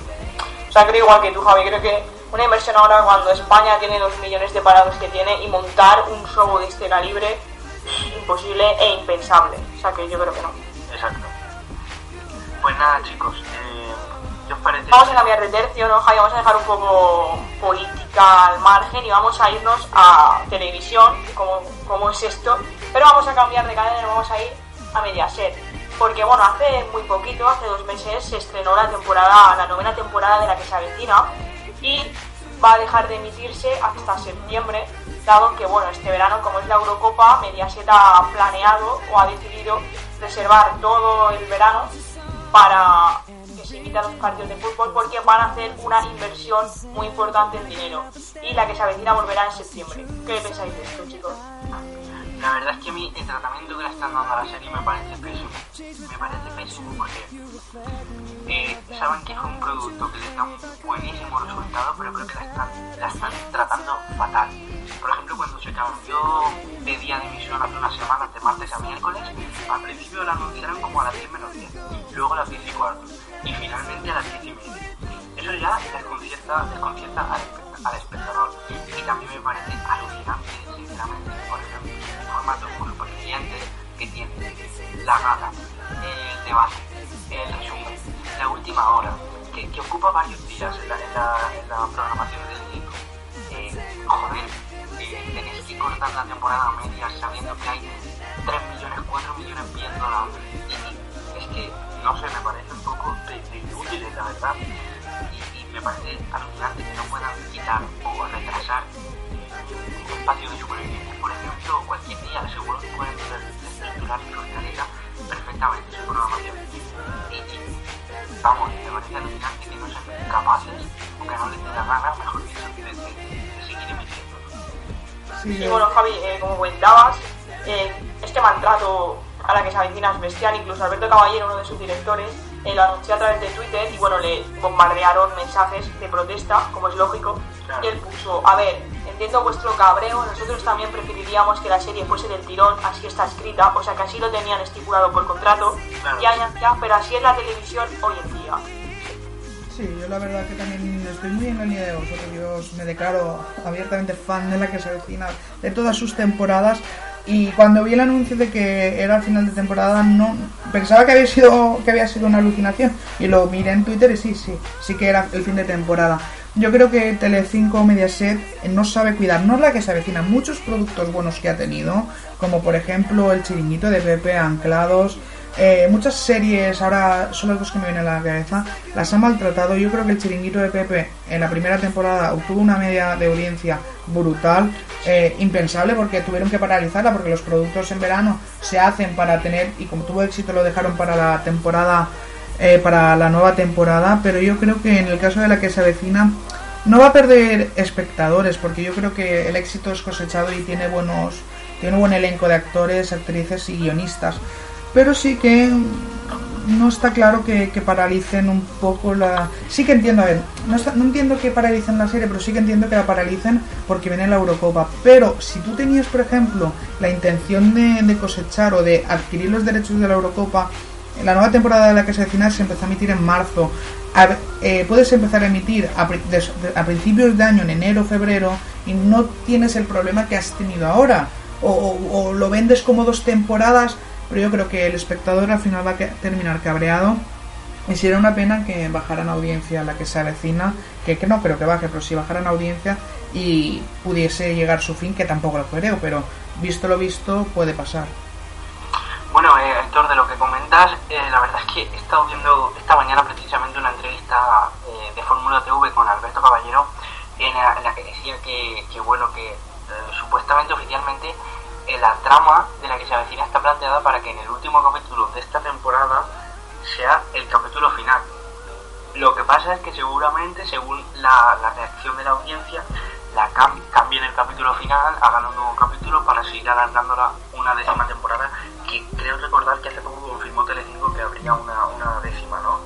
O sea, creo igual que tú, Javi. Creo que una inversión ahora, cuando España tiene dos millones de parados que tiene, y montar un show de este calibre es imposible e impensable. O sea, que yo creo que no. Exacto. Pues nada, chicos, eh, ¿qué os parece? Vamos a cambiar de tercio, ¿no, Javi? Vamos a dejar un poco política al margen y vamos a irnos a televisión, como, como es esto. Pero vamos a cambiar de cadena y vamos a ir a Mediaset. Porque, bueno, hace muy poquito, hace dos meses, se estrenó la temporada, la novena temporada de la que se avecina y va a dejar de emitirse hasta septiembre, dado que, bueno, este verano, como es la Eurocopa, Mediaset ha planeado o ha decidido reservar todo el verano para que se imiten los partidos de fútbol porque van a hacer una inversión muy importante en dinero y la que se avecina volverá en septiembre. ¿Qué pensáis de esto, chicos? La verdad es que a mí el tratamiento que le están dando a la serie me parece pésimo. Me parece pésimo porque eh, saben que es un producto que les da un buenísimo resultado, pero creo que la están, la están tratando fatal. Por ejemplo, cuando se cambió de día de emisión hace unas semanas, de martes a miércoles. Al principio la anunciaron como a las 10 menos 10, luego a las 10 y cuarto, y finalmente a las 10 y media. Eso ya desconcierta, desconcierta al la temporada a medias sabiendo que hay 3 millones, 4 millones viéndola. Y es que, no sé, me parece un poco de, de inútiles, la verdad. Y, y me parece alucinante que no puedan quitar o retrasar un espacio de supervivencia, por ejemplo, cualquier día, seguro que pueden estructurar y organizar perfectamente su programación. Y, y, vamos, me parece alucinante que no sean capaces, o que no les dé la Sí, Y bueno, Javi, eh, como comentabas, eh, este maltrato a la que se avecina es bestial. Incluso Alberto Caballero, uno de sus directores, eh, lo anunció a través de Twitter y bueno, le bombardearon mensajes de protesta, como es lógico. Claro. Y él puso, a ver, entiendo vuestro cabreo, nosotros también preferiríamos que la serie fuese del tirón, así está escrita, o sea que así lo tenían estipulado por contrato, Claro. ya, ya, ya, pero así es la televisión hoy en día. Sí, yo la verdad que también estoy muy en la línea de vosotros. Yo me declaro abiertamente fan de la que se avecina de todas sus temporadas. Y cuando vi el anuncio de que era el final de temporada, no pensaba que había sido que había sido una alucinación. Y lo miré en Twitter y sí, sí, sí que era el fin de temporada. Yo creo que Telecinco Mediaset no sabe cuidar, no es la que se avecina, muchos productos buenos que ha tenido, como por ejemplo el chiringuito de Pepe, Anclados, eh, muchas series, ahora son las dos que me vienen a la cabeza, las ha maltratado. Yo creo que el chiringuito de Pepe en la primera temporada obtuvo una media de audiencia brutal, eh, impensable porque tuvieron que paralizarla porque los productos en verano se hacen para tener, y como tuvo éxito lo dejaron para la temporada, eh, para la nueva temporada, pero yo creo que en el caso de la que se avecina no va a perder espectadores porque yo creo que el éxito es cosechado y tiene buenos, tiene un buen elenco de actores, actrices y guionistas pero sí que no está claro que, paralicen un poco la... Sí que entiendo, a ver, no, entiendo que paralicen la serie, pero sí que entiendo que la paralicen porque viene la Eurocopa. Pero si tú tenías, por ejemplo, la intención de, cosechar o de adquirir los derechos de la Eurocopa, la nueva temporada de la que se avecina se empezó a emitir en marzo. Eh, puedes empezar a emitir a, principios de año, en enero, febrero, y no tienes el problema que has tenido ahora. O lo vendes como dos temporadas, pero yo creo que el espectador al final va a terminar cabreado. Y sería una pena que bajaran audiencia la que se avecina, que, no creo que baje, pero si bajaran audiencia y pudiese llegar su fin, que tampoco lo creo, pero visto lo visto puede pasar. Bueno, eh, Héctor, de lo que comentas, eh, la verdad es que he estado viendo esta mañana precisamente una entrevista eh, de Fórmula TV con Alberto Caballero en la, en la que decía que, que, bueno, que eh, supuestamente oficialmente la trama de la que se avecina está planteada para que en el último capítulo de esta temporada sea el capítulo final. Lo que pasa es que seguramente, según la, la reacción de la audiencia, la cam- cambien el capítulo final, hagan un nuevo capítulo para seguir alargándola una décima temporada, que creo recordar que hace poco confirmó Telecinco que habría una, una décima, ¿no?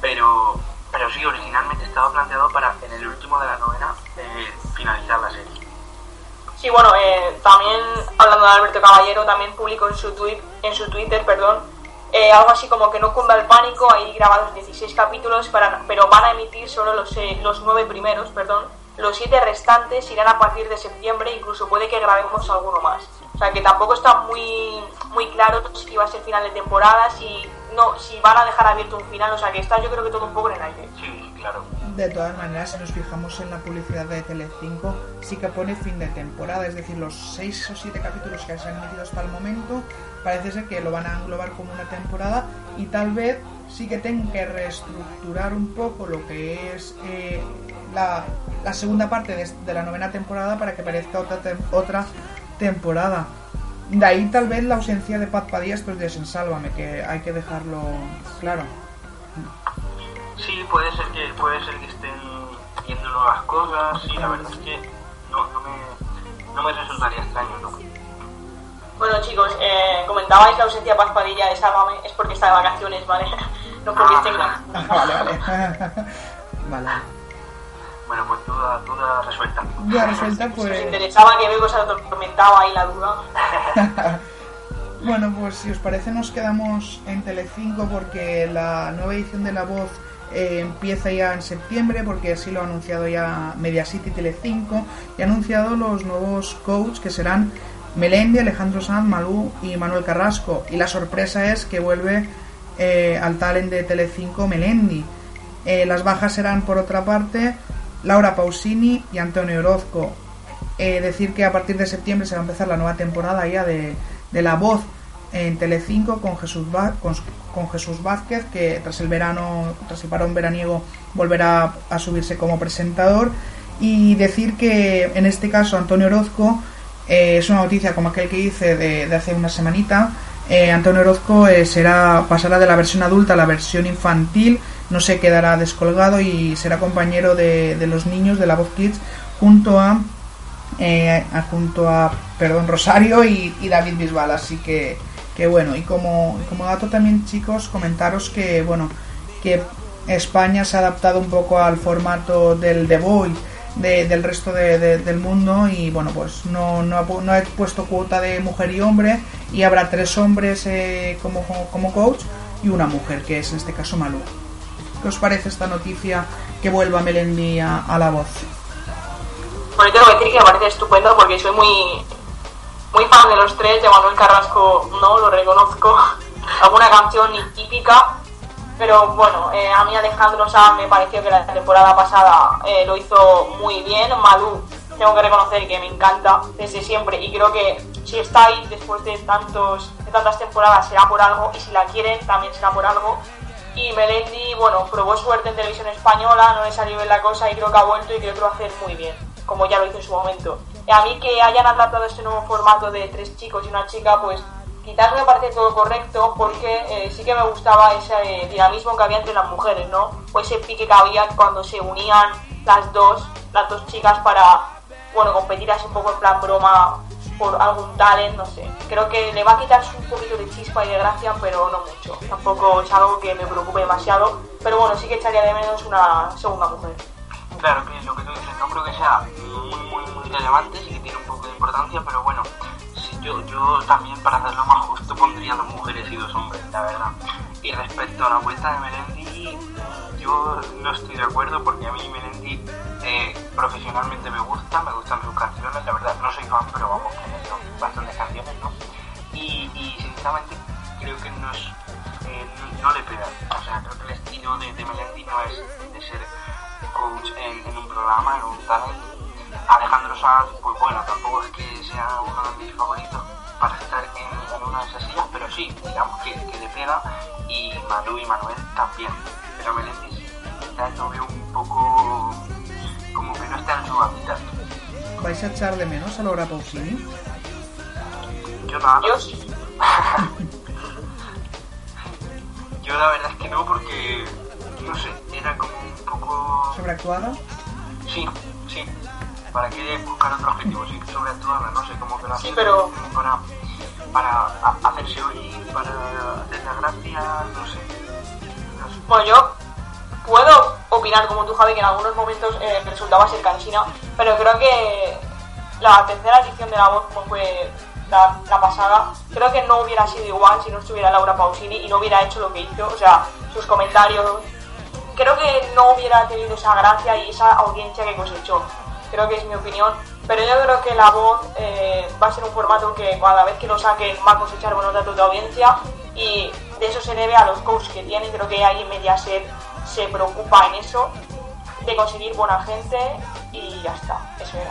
Pero, pero sí, originalmente estaba planteado para en el último de la novena eh, finalizar la serie. Sí, bueno, eh, también hablando de Alberto Caballero, también publicó en su, en su Twitter, perdón, eh, algo así como que no cunda el pánico, hay grabados 16 capítulos, para, pero van a emitir solo los, eh, los 9 primeros, perdón. Los 7 restantes irán a partir de septiembre, incluso puede que grabemos alguno más. O sea que tampoco está muy, muy claro si va a ser final de temporada, si, no, si van a dejar abierto un final, o sea que está yo creo que todo un poco en el aire. Sí, claro. De todas maneras, si nos fijamos en la publicidad de Telecinco, sí que pone fin de temporada, es decir, los 6 o 7 capítulos que se han emitido hasta el momento, parece ser que lo van a englobar como una temporada y tal vez sí que tengan que reestructurar un poco lo que es eh, la, segunda parte de, de la novena temporada para que parezca otra, otra temporada. De ahí tal vez la ausencia de Paz Padilla estos días en Sálvame, que hay que dejarlo claro. Sí, puede ser que puede ser que estén viendo nuevas cosas, sí, la verdad es que no, no, me, no me resultaría extraño, ¿no? Bueno chicos, eh, comentabais la ausencia de Paz Padilla de Sálvame, es porque está de vacaciones, ¿vale? No porque esté en la... Ah, vale, vale. vale. Bueno, pues duda, duda resuelta. Duda resuelta, Si os pues... interesaba que veo se atormentaba ahí la duda. Bueno, pues si os parece nos quedamos en Telecinco porque la nueva edición de La Voz eh, empieza ya en septiembre porque así lo ha anunciado ya Mediacity Telecinco y ha anunciado los nuevos coaches que serán Melendi, Alejandro Sanz, Malú y Manuel Carrasco y la sorpresa es que vuelve eh, al talent de Telecinco Melendi. Eh, las bajas serán por otra parte Laura Pausini y Antonio Orozco. Decir que a partir de septiembre se va a empezar la nueva temporada ya de, de La Voz en Telecinco con Jesús, con, Jesús Vázquez, que tras el verano, tras el parón veraniego, volverá a subirse como presentador. Y decir que en este caso Antonio Orozco eh, es una noticia como aquel que hice de, hace una semanita. Eh, Antonio Orozco eh, será pasará de la versión adulta a la versión infantil, no se quedará descolgado y será compañero de, de los niños de la Voz Kids junto a- junto a perdón Rosario y, y David Bisbal así que, que bueno y como, como dato también chicos comentaros que bueno que España se ha adaptado un poco al formato del The Voice de- del resto de- de- del mundo y bueno pues no, no he puesto cuota de mujer y hombre y habrá tres hombres eh, como, como coach y una mujer que es en este caso Malú ¿qué os parece esta noticia que vuelva Melendi a, a la voz? Bueno, tengo que decir que me parece estupendo porque soy muy muy fan de los tres, de Manuel Carrasco no, lo reconozco. Alguna canción típica, pero bueno, eh, a mí Alejandro Sanz me pareció que la temporada pasada eh, lo hizo muy bien. Malú, tengo que reconocer que me encanta desde siempre y creo que si está ahí después de, tantos, de tantas temporadas será por algo y si la quieren también será por algo. Y Melendi, bueno, probó suerte en televisión española, no le salió bien la cosa y creo que ha vuelto y creo que lo va a hacer muy bien, como ya lo hizo en su momento. Y a mí que hayan adaptado este nuevo formato de tres chicos y una chica, pues quizás me parece todo correcto porque eh, sí que me gustaba ese eh, dinamismo que había entre las mujeres, ¿no? O ese pique que había cuando se unían las dos, las dos chicas para, bueno, competir así un poco en plan broma por algún talent, no sé. Creo que le va a quitar un poquito de chispa y de gracia, pero no mucho. Tampoco es algo que me preocupe demasiado, pero bueno, sí que echaría de menos una segunda mujer. Claro que lo que tú dices, no creo que sea muy, muy, muy relevante, sí que tiene un poco de importancia, pero bueno, sí, yo, yo también para hacerlo más justo pondría dos mujeres y dos hombres, la verdad. Y respecto a la vuelta de Melendi, yo no estoy de acuerdo porque a mí Melendi eh, profesionalmente me gusta, me gustan sus canciones, la verdad no soy fan, pero vamos, que son bastantes canciones, ¿no? Y, y sinceramente creo que eh, no le pega, o sea, creo Alejandro Sanz, pues bueno, tampoco es que sea uno de mis favoritos para estar en, en una de esas sillas, pero sí, digamos que, que le pega, y Malú y Manuel también. Pero Melendi sí, quizás lo veo un poco como que no está en su hábitat. ¿Vais a echar de menos a Laura Pausini? Yo nada. Yo sí. Yo la verdad es que no, porque, no sé, era como un poco... ¿Sobreactuada? Sí. ¿Para qué buscar otro objetivo? Sí, sobreactuarla, no sé, como que la Sí, hacen pero- para, para hacerse oír, para hacer la gracia, no sé. No sé. Bueno, yo puedo opinar como tú, Javi, que en algunos momentos eh, resultaba ser cansina, pero creo que la tercera edición de La Voz, como fue la, la pasada, creo que no hubiera sido igual si no estuviera Laura Pausini y no hubiera hecho lo que hizo, o sea, sus comentarios. Creo que no hubiera tenido esa gracia y esa audiencia que cosechó. Creo que es mi opinión. Pero yo creo que La Voz eh, va a ser un formato que cada vez que lo saquen va a cosechar buenos datos de audiencia y de eso se debe a los coaches que tienen. Creo que ahí Mediaset se preocupa en eso, de conseguir buena gente y ya está. Eso era.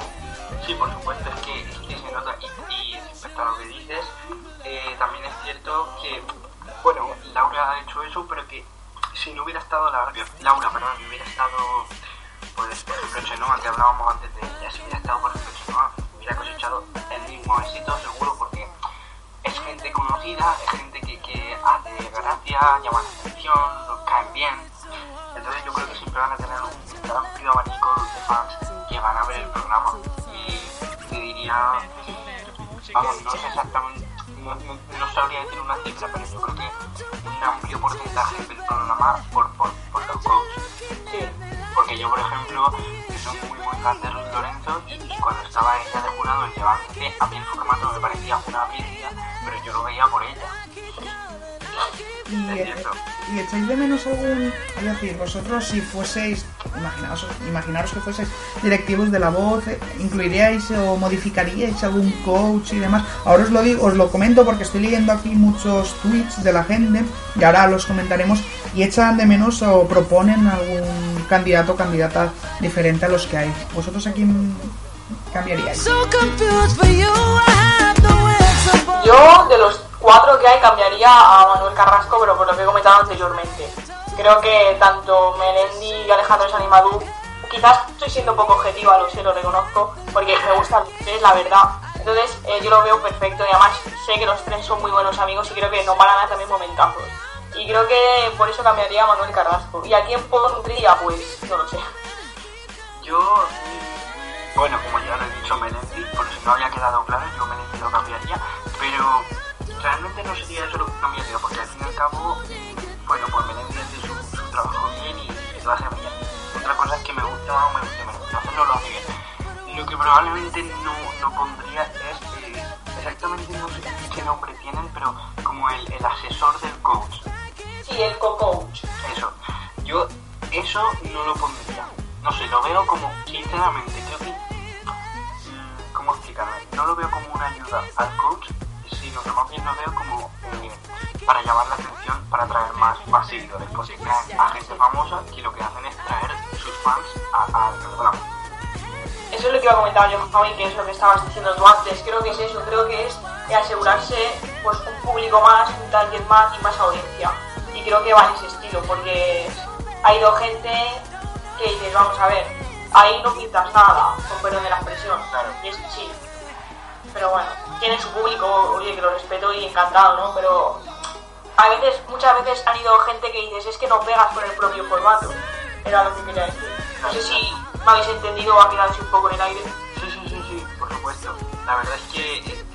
Sí, por supuesto, es que, es que se nota. Y, respecto a lo que dices, eh, también es cierto que, bueno, Laura ha hecho eso, pero que si no hubiera estado Laura, Laura perdón, hubiera estado, pues, por ejemplo, Chenoa, que hablábamos antes de ella, si hubiera estado, por ejemplo, Chenoa, hubiera cosechado el mismo éxito, seguro, porque es gente conocida, es gente que, que hace gracia, llama la atención, caen bien. Entonces yo creo que siempre van a tener un amplio abanico de fans que van a ver el programa. Y te diría, vamos, no sé exactamente, no- no sabría decir una cifra, pero yo creo que un amplio porcentaje del programa por, por, Porque yo, por ejemplo, soy muy, muy fan de Ruth Lorenzo y, cuando estaba ella de jurado Levante, a mí el formato me parecía una bestia, pero yo lo veía por ella. Y, Es cierto. y echáis de menos algún. Es decir, vosotros si fueseis. Imaginaos, imaginaros que fueseis directivos de la voz, eh, ¿incluiríais o modificaríais algún coach y demás? Ahora os lo digo, os lo comento porque estoy leyendo aquí muchos tweets de la gente y ahora los comentaremos y echan de menos o proponen algún candidato o candidata diferente a los que hay. ¿Vosotros a quién cambiaríais? No Yo, de los cuatro que hay, cambiaría a Manuel Carrasco, pero por lo que he comentado anteriormente. Creo que tanto Melendi y Alejandro Sanimadú, quizás estoy siendo un poco objetiva, lo sé, lo reconozco, porque me gustan los tres, la verdad. Entonces, eh, yo lo veo perfecto y además sé que los tres son muy buenos amigos y creo que nos van a dar también momentazos. Y creo que por eso cambiaría a Manuel Carrasco. ¿Y a quién pondría? Pues, no lo sé. Yo, mm, bueno, como ya lo he dicho, Melendi, por si no había quedado claro, yo Melendi lo cambiaría, pero realmente no sería eso lo que cambiaría, porque al fin y al cabo, mm, bueno, pues Melendi hace su, trabajo bien y, y lo hace bien. Otra cosa es que me guste más o me guste menos, hacerlo lo hace bien. Lo que probablemente no, no pondría es, eh, exactamente no sé qué nombre tienen, pero como el asesor del coach. Sí, el co-coach. Eso. Yo eso no lo pondría. No sé, lo veo como, sinceramente, creo que... ¿Cómo explicarme? No lo veo como una ayuda al coach, sino que más bien lo veo como eh, para llamar la atención, para atraer más, más seguidores. Porque traen a gente famosa que lo que hacen es traer sus fans al programa. Eso es lo que iba a comentar yo, Javi, que es lo que estabas diciendo tú antes. Creo que es eso, creo que es asegurarse pues un público más, un target más y más audiencia. Y creo que va en ese estilo, porque ha ido gente que dices, vamos a ver, ahí no pintas nada, con perdón de la expresión. Claro. Y es que sí. Pero bueno, tiene su público, oye, que lo respeto y encantado, ¿no? Pero a veces, muchas veces han ido gente que dices, es que no pegas con el propio formato. Era lo que quería decir. No sé si me habéis entendido o ha quedado un poco en el aire. Sí, sí, sí, sí, por supuesto. La verdad es que eh,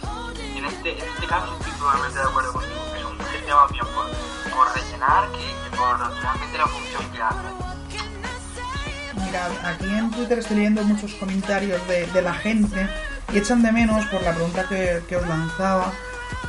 en este, en este caso estoy totalmente de acuerdo contigo. que Es un más bien por, por rellenar que, que por realmente la función que hace. Mirad, aquí en Twitter estoy leyendo muchos comentarios de, de la gente y echan de menos por la pregunta que, que os lanzaba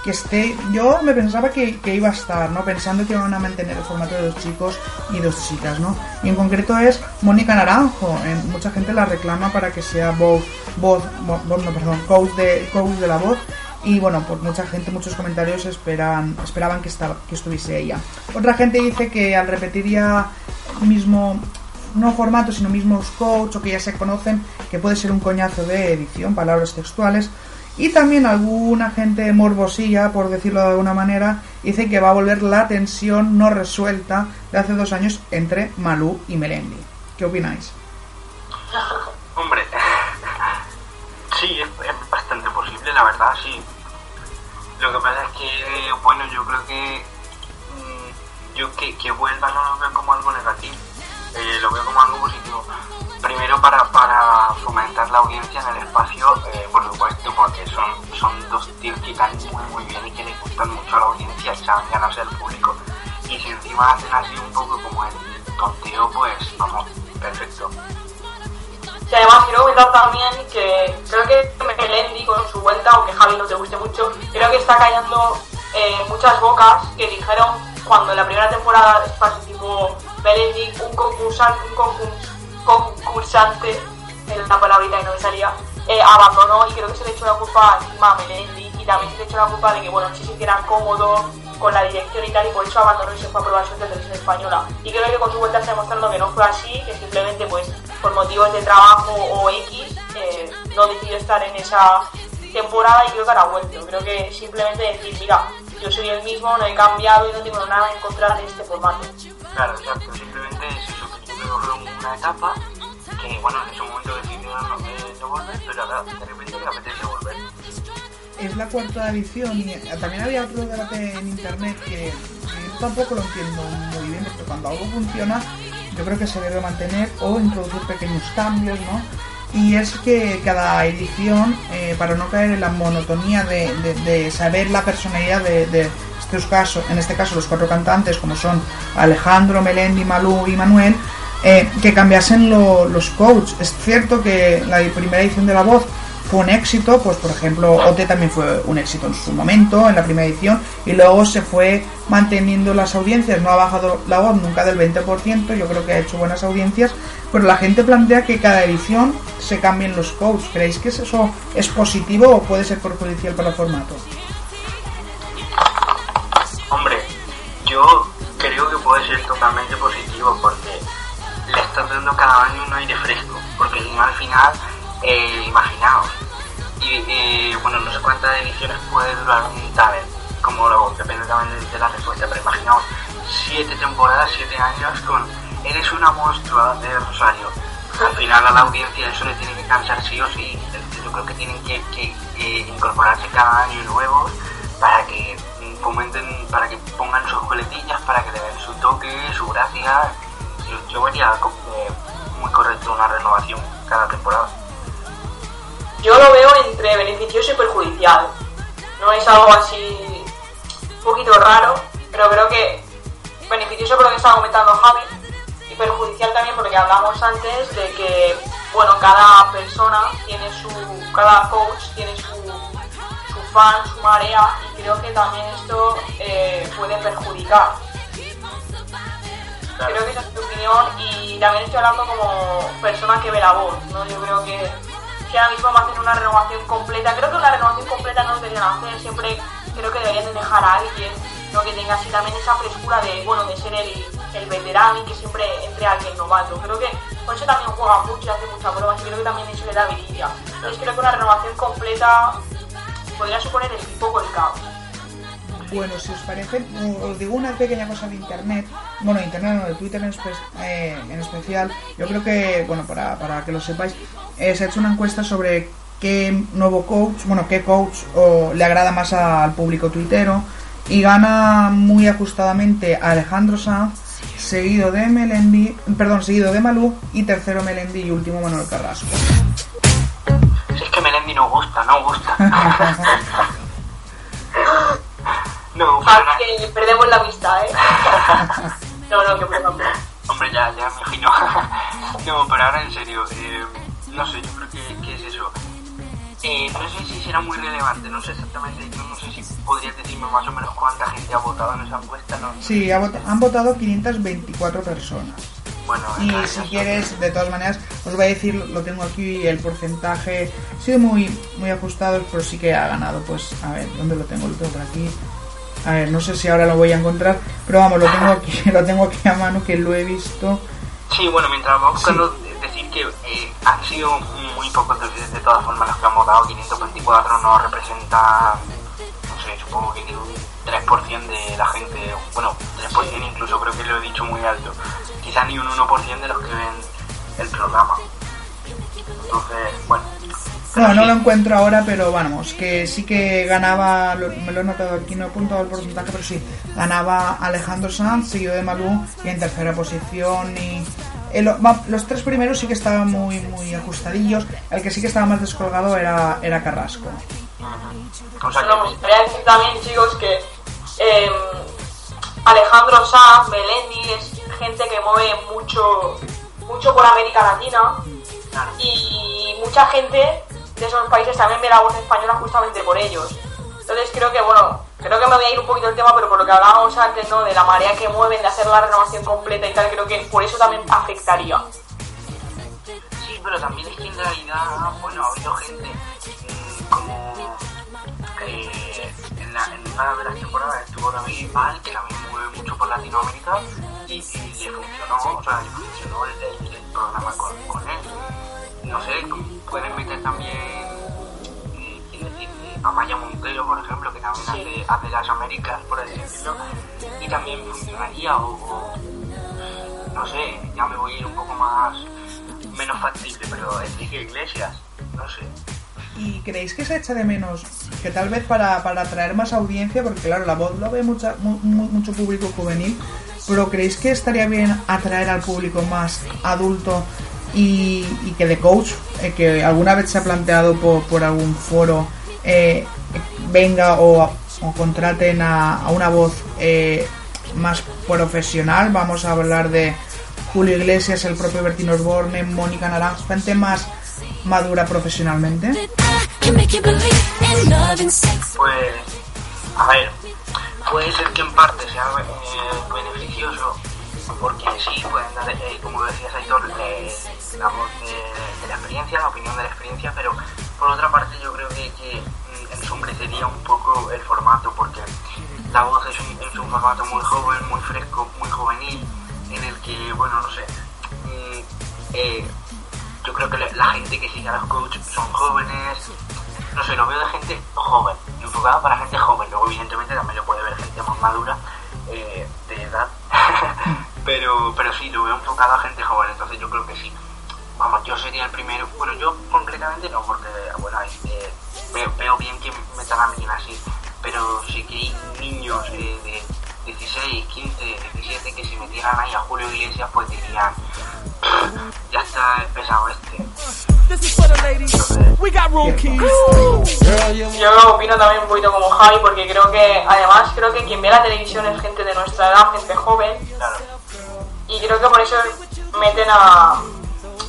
que esté. Yo me pensaba que, que iba a estar, ¿no? Pensando que iban a mantener el formato de dos chicos y dos chicas, ¿no? Y en concreto es Mónica Naranjo. Eh, mucha gente la reclama para que sea voz, voz, vo- voz, no, perdón, coach de, coach de la voz. Y bueno, por mucha gente, muchos comentarios esperan, esperaban que, estaba, que estuviese ella. Otra gente dice que al repetir ya mismo no formato, sino mismos coach o que ya se conocen, que puede ser un coñazo de edición, palabras textuales. Y también alguna gente morbosilla, por decirlo de alguna manera, dice que va a volver la tensión no resuelta de hace dos años entre Malú y Melendi. ¿Qué opináis? Hombre, sí, es, bastante posible, la verdad, sí. Lo que pasa es que, bueno, yo creo que mm, yo que, que vuelva no lo veo como algo negativo, eh, lo veo como algo positivo. Primero para, para fomentar la audiencia en el espacio, eh, por supuesto, porque son, son dos tíos que caen muy muy bien y que les gustan mucho a la audiencia y saben ganarse al público. Y si encima hacen así un poco como el tonteo, pues vamos, perfecto. Y además quiero comentar también que creo que Melendi con su aunque Javi no te guste mucho, creo que está callando eh, muchas bocas que dijeron cuando en la primera temporada participó Melendi, un concursante, un concurs- concursante, era una palabrita que no me salía, eh, abandonó y creo que se le echó la culpa a Melendi y también se le echó la culpa de que bueno, no se sintieran cómodos con la dirección y tal y por eso abandonó y se fue a suerte en televisión española. Y creo que con su vuelta está demostrando que no fue así, que simplemente pues por motivos de trabajo o X eh, no decidió estar en esa temporada y creo que ahora ha vuelto. Creo que simplemente decir, mira, yo soy el mismo, no he cambiado y no tengo nada en contra de este formato. Claro, exacto. Simplemente es eso, que yo una etapa que, bueno, en ese momento decidieron no, eh, no volver, pero ahora de repente le apetece volver. Es la cuarta edición y también había otro debate en internet que yo tampoco lo entiendo muy bien, porque cuando algo funciona yo creo que se debe mantener o introducir pequeños cambios, ¿no? Y es que cada edición, eh, para no caer en la monotonía de, de- saber la personalidad de, de estos casos, en este caso los cuatro cantantes, como son Alejandro, Melendi, Malú y Manuel, eh, que cambiasen lo- los coaches. Es cierto que la primera edición de La Voz un éxito, pues por ejemplo OT también fue un éxito en su momento, en la primera edición, y luego se fue manteniendo las audiencias, no ha bajado la voz nunca del 20%, yo creo que ha hecho buenas audiencias, pero la gente plantea que cada edición se cambien los coaches. ¿Creéis que eso es positivo o puede ser perjudicial para el formato? Hombre, yo creo que puede ser totalmente positivo porque le estás dando cada año un aire fresco. Porque al final, eh, imaginaos, y, eh, bueno, no sé cuántas ediciones puede durar un talent, como luego depende también de, la respuesta, pero imaginaos, siete temporadas, siete años con Eres una monstrua de Rosario. Al final a la audiencia eso le tiene que cansar sí o sí. Yo creo que tienen que, incorporarse cada año nuevos para que fomenten, para que pongan sus coletillas, para que le den su toque, su gracia. Yo, yo vería eh, muy correcto una renovación cada temporada. Yo lo veo entre beneficioso y perjudicial. No es algo así un poquito raro, pero creo que beneficioso por lo que estaba comentando Javi y perjudicial también porque hablamos antes de que, bueno, cada persona tiene su, cada coach tiene su, su fan, su marea y creo que también esto eh, puede perjudicar. Creo que esa es mi opinión y también estoy hablando como persona que ve la voz, ¿no? Yo creo que, que ahora mismo me hacen una renovación completa. Creo que una renovación completa no deberían hacer, siempre creo que deberían de dejar a alguien ¿no? que tenga así también esa frescura de, bueno, de ser el, el veterano y que siempre entre alguien novato. Creo que por eso también juega mucho y hace muchas pruebas y creo que también eso le da vidilla. Entonces creo que una renovación completa podría suponer un poco el caos. Bueno, si os parece, os digo una pequeña cosa de internet. Bueno, de internet, no, de Twitter en, espe- eh, en especial. Yo creo que, bueno, para, para que lo sepáis, eh, se ha hecho una encuesta sobre qué nuevo coach, bueno, qué coach o, le agrada más al público tuitero. Y gana muy ajustadamente a Alejandro Sanz, seguido de Melendi, perdón, seguido de Malú, y tercero Melendi y último Manuel Carrasco. Si es que Melendi no gusta, no gusta. no, na- Aunque perdemos la amistad, ¿eh? No, no, que perdón. Hombre, ya, ya me imagino. no, pero ahora en serio, eh, no sé, yo creo que, que es eso. Eh, no sé si será muy relevante, no sé exactamente, no, no sé si podrías decirme más o menos cuánta gente ha votado en esa encuesta, ¿no? Sí, ha vota- han votado 524 personas. Bueno, Y si quieres, de todas maneras, os voy a decir, lo tengo aquí, el porcentaje. Ha sido muy, muy ajustado, pero sí que ha ganado. Pues, a ver, ¿dónde lo tengo? Lo tengo por aquí. A ver, no sé si ahora lo voy a encontrar, pero vamos, lo tengo aquí, lo tengo aquí a mano, que lo he visto. Sí, bueno, mientras vamos buscando, de- decir que eh, han sido muy pocos de, de todas formas los que han votado, 524 no representa, no sé, supongo que un 3% de la gente, bueno, 3% incluso creo que lo he dicho muy alto, quizás ni un 1% de los que ven el programa. Entonces, bueno. No, no lo encuentro ahora, pero vamos, que sí que ganaba, lo- me lo he notado aquí, no he apuntado el porcentaje, pero sí, ganaba Alejandro Sanz, seguido de Malú, y en tercera posición, y el- va- los tres primeros sí que estaban muy, muy ajustadillos, el que sí que estaba más descolgado era, era Carrasco. O sea Bueno, me que, gustaría decir también, chicos, que eh, Alejandro Sanz, Melendi, es gente que mueve mucho, mucho por América Latina y mucha gente de esos países también ve la voz española justamente por ellos. Entonces creo que, bueno, creo que me voy a ir un poquito del tema, pero por lo que hablábamos antes, ¿no? De la marea que mueven, de hacer la renovación completa y tal, creo que por eso también afectaría. Sí, pero también es que en realidad, bueno, ha habido gente mm, como en, la, en una de las temporadas estuvo David Bisbal, que también mueve mucho por Latinoamérica y, y le funcionó, o sea, le funcionó el, el- el programa con, con él. No sé, pueden meter también eh, eh, a Maya Montero, por ejemplo, que también Sí. hace, hace las Américas, por así decirlo, y también funcionaría, o, o no sé, ya me voy a ir un poco más menos factible, pero Enrique Iglesias, no sé. ¿Y creéis que se echa de menos que tal vez para, para atraer más audiencia, porque claro, la voz lo ve mucha, mu- mu- mucho público juvenil, pero creéis que estaría bien atraer al público más adulto y, y que de coach, eh, que alguna vez se ha planteado por, por algún foro, eh, venga o, contraten a, a una voz eh, más profesional? Vamos a hablar de Julio Iglesias, el propio Bertino Osborne, Mónica Naranjo, gente más madura profesionalmente? Pues, a ver, puede ser que en parte sea eh, beneficioso, porque sí, pueden dar, eh, como decías Aitor, eh, la voz de, la experiencia, la opinión de la experiencia, pero por otra parte yo creo que, que mm, ensombrecería un poco el formato, porque la voz es un, formato muy joven, muy fresco, muy juvenil, en el que, bueno, no sé, mm, yo creo que la gente que sigue a los coaches son jóvenes, no sé, lo veo de gente joven, enfocada para gente joven, luego evidentemente también lo puede ver gente más madura eh, de edad, pero, pero sí, lo veo enfocado a gente joven, entonces yo creo que sí. Vamos, yo sería el primero, bueno, yo concretamente no, porque, bueno, eh, veo, bien que metan a alguien así, pero sí que hay niños de 16, 15, 17 que si metieran ahí a Julio Iglesias pues dirían ya está pesado este. Yo opino también un poquito como Javi porque creo que además creo que quien ve la televisión es gente de nuestra edad, gente joven. Y creo que por eso meten a,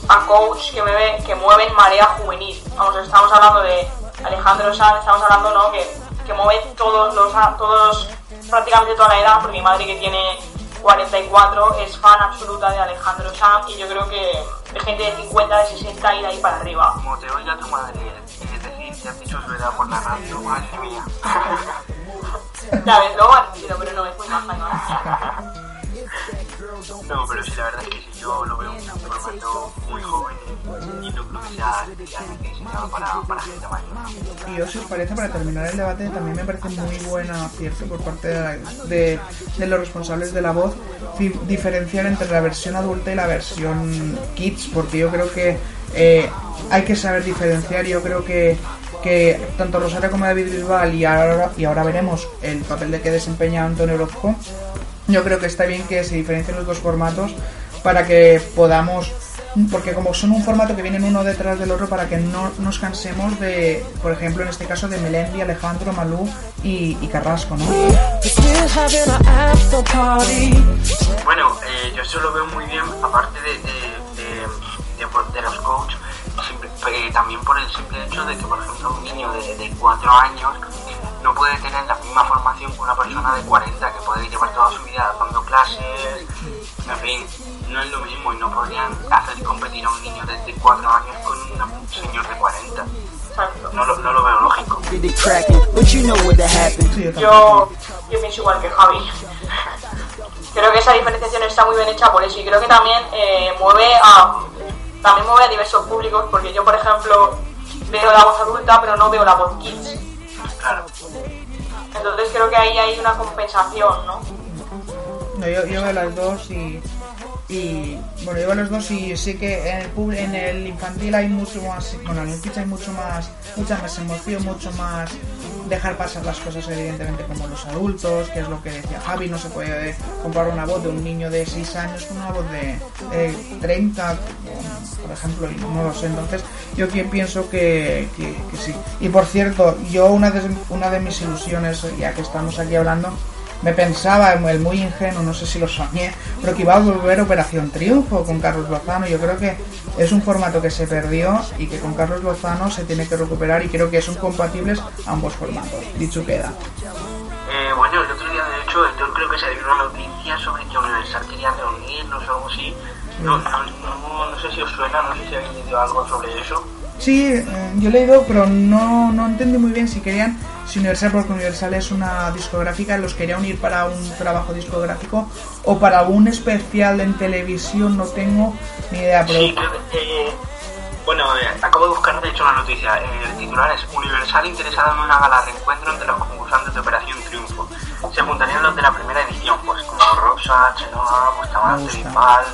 a coach que, mueve, que mueven marea juvenil. Vamos, estamos hablando de Alejandro Sanz, estamos hablando ¿no? que, que mueve todos los, todos prácticamente toda la edad, porque mi madre que tiene 44 es fan absoluta de Alejandro Sanz y yo creo que de gente de 50, de 60 y de ahí para arriba. Como te oiga tu madre es decir, te has dicho su edad por la radio, madre mía. ya ves, luego pero no, es muy más sí, la verdad es que sí, yo lo veo un muy joven y no creo que sea diseñado para, para gente mayor. Y yo, si os parece, para terminar el debate, también me parece muy buena acierto por parte de, de, los responsables de la voz diferenciar entre la versión adulta y la versión kids, porque yo creo que eh, hay que saber diferenciar. Yo creo que que tanto Rosario como David Bisbal y ahora, y ahora veremos el papel de que desempeña Antonio Orozco yo creo que está bien que se diferencien los dos formatos para que podamos porque como son un formato que vienen uno detrás del otro para que no nos cansemos de, por ejemplo, en este caso de Melendi, Alejandro, Malú y, Carrasco, ¿no? Bueno, eh, yo eso lo veo muy bien, aparte de, de, los coaches, eh, también por el simple hecho de que, por ejemplo, un niño de, de 4 años no puede tener la misma formación que una persona de 40 que puede llevar toda su vida dando clases, en fin, no es lo mismo y no podrían hacer competir a un niño de 4 años con un señor de 40. No lo, no lo veo lógico. Yo, yo pienso igual que Javi. Creo que esa diferenciación está muy bien hecha por eso y creo que también eh, mueve a también mueve a diversos públicos porque yo por ejemplo veo la voz adulta pero no veo la voz kids entonces creo que ahí hay una compensación, ¿no? No, yo, yo veo las dos y, y bueno, veo las dos y sí que en el, en el infantil hay mucho más, bueno, en el pitch hay mucho más, mucha más emoción, mucho más dejar pasar las cosas evidentemente como los adultos, que es lo que decía Javi, no se puede comparar una voz de un niño de 6 años con una voz de, 30, por ejemplo, no lo sé, entonces yo pienso que, que, sí. Y por cierto, yo una de, una de mis ilusiones, ya que estamos aquí hablando, me pensaba, el muy ingenuo, no sé si lo soñé, pero que iba a volver Operación Triunfo con Carlos Lozano. Yo creo que es un formato que se perdió y que con Carlos Lozano se tiene que recuperar y creo que son compatibles ambos formatos. Dicho queda. Eh, bueno, el otro día, de hecho, yo creo que se dio una noticia sobre que Universal quería reunirnos o algo así. No, no, no, sé si os suena, no sé si habéis leído algo sobre eso. Sí, eh, yo he leído, pero no, no entendí muy bien si querían si Universal, porque Universal es una discográfica, los quería unir para un trabajo discográfico o para algún especial en televisión, no tengo ni idea. Pero... Sí, eh, bueno, eh, acabo de buscar de hecho la noticia. el titular es Universal interesado en una gala de encuentro entre los concursantes de Operación Triunfo. Se juntarían los de la primera edición, pues como Rosa, Chenoa, Bustamante, Pal.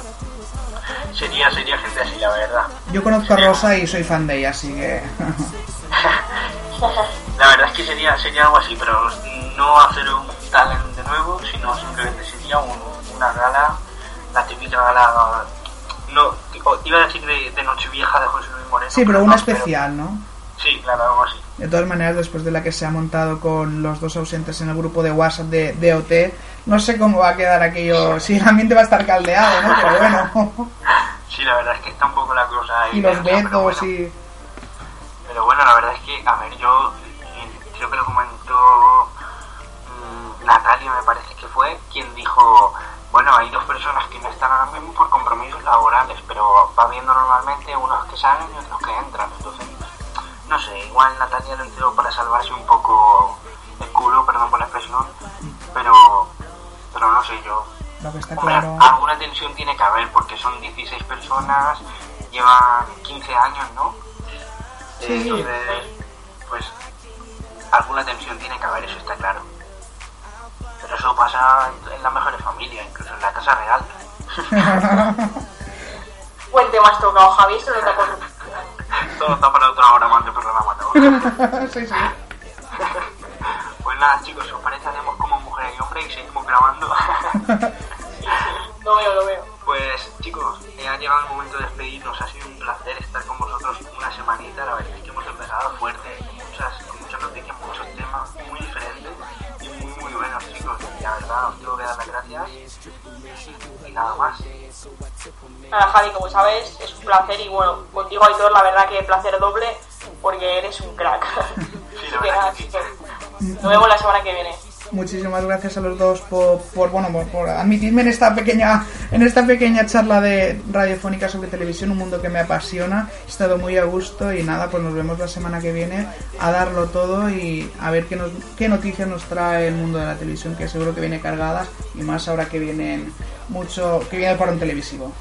Sería, sería gente así, la verdad. Yo conozco a Rosa y soy fan de ella, así que... La verdad es que sería, sería algo así, pero no hacer un talent de nuevo, sino simplemente sería una gala, la típica gala, no, iba a decir de, Nochevieja de José Luis Moreno. Sí, pero una especial, ¿no? Sí, claro, algo así. De todas maneras, después de la que se ha montado con los dos ausentes en el grupo de WhatsApp de, de OT, no sé cómo va a quedar aquello. Si el ambiente va a estar caldeado, ¿no? Pero bueno. Sí, la verdad es que está un poco la cosa ahí. y los vetos bueno. y. Pero bueno, la verdad es que, a ver, yo eh, creo que lo comentó mm, Natalia, me parece que fue, quien dijo, bueno, hay dos personas que no están ahora mismo por compromisos laborales, pero va viendo normalmente unos que salen y otros que entran. Entonces, no sé, igual Natalia lo hizo para salvarse un poco el culo, perdón por la expresión, pero, pero no sé yo. Lo que está Hombre, claro. alguna tensión tiene que haber, porque son 16 personas, llevan 15 años, ¿no? Sí. Entonces, pues, alguna tensión tiene que haber, eso está claro. Pero eso pasa en, las mejores familias, incluso en la Casa Real. Buen tema has tocado, Javi, esto no te acuerdo. Todo está para otra hora más de programa. ¿no? sí, sí. Pues nada, chicos, os parece, hacemos como mujer y hombre y seguimos grabando. Lo veo, lo veo. Pues chicos, eh, ha llegado el momento de despedirnos. Ha Y nada más. Nada, Javi, como sabes, es un placer y bueno, contigo, Aitor, la verdad que placer doble porque eres un crack. Sí, la que verdad nada, que sí. chicos, nos vemos la semana que viene. Muchísimas gracias a los dos por, por bueno por, admitirme en esta pequeña en esta pequeña charla de radiofónica sobre televisión, un mundo que me apasiona. He estado muy a gusto y nada, pues nos vemos la semana que viene a darlo todo y a ver qué, nos, qué noticias nos trae el mundo de la televisión, que seguro que viene cargada y más ahora que vienen mucho que viene el parón televisivo.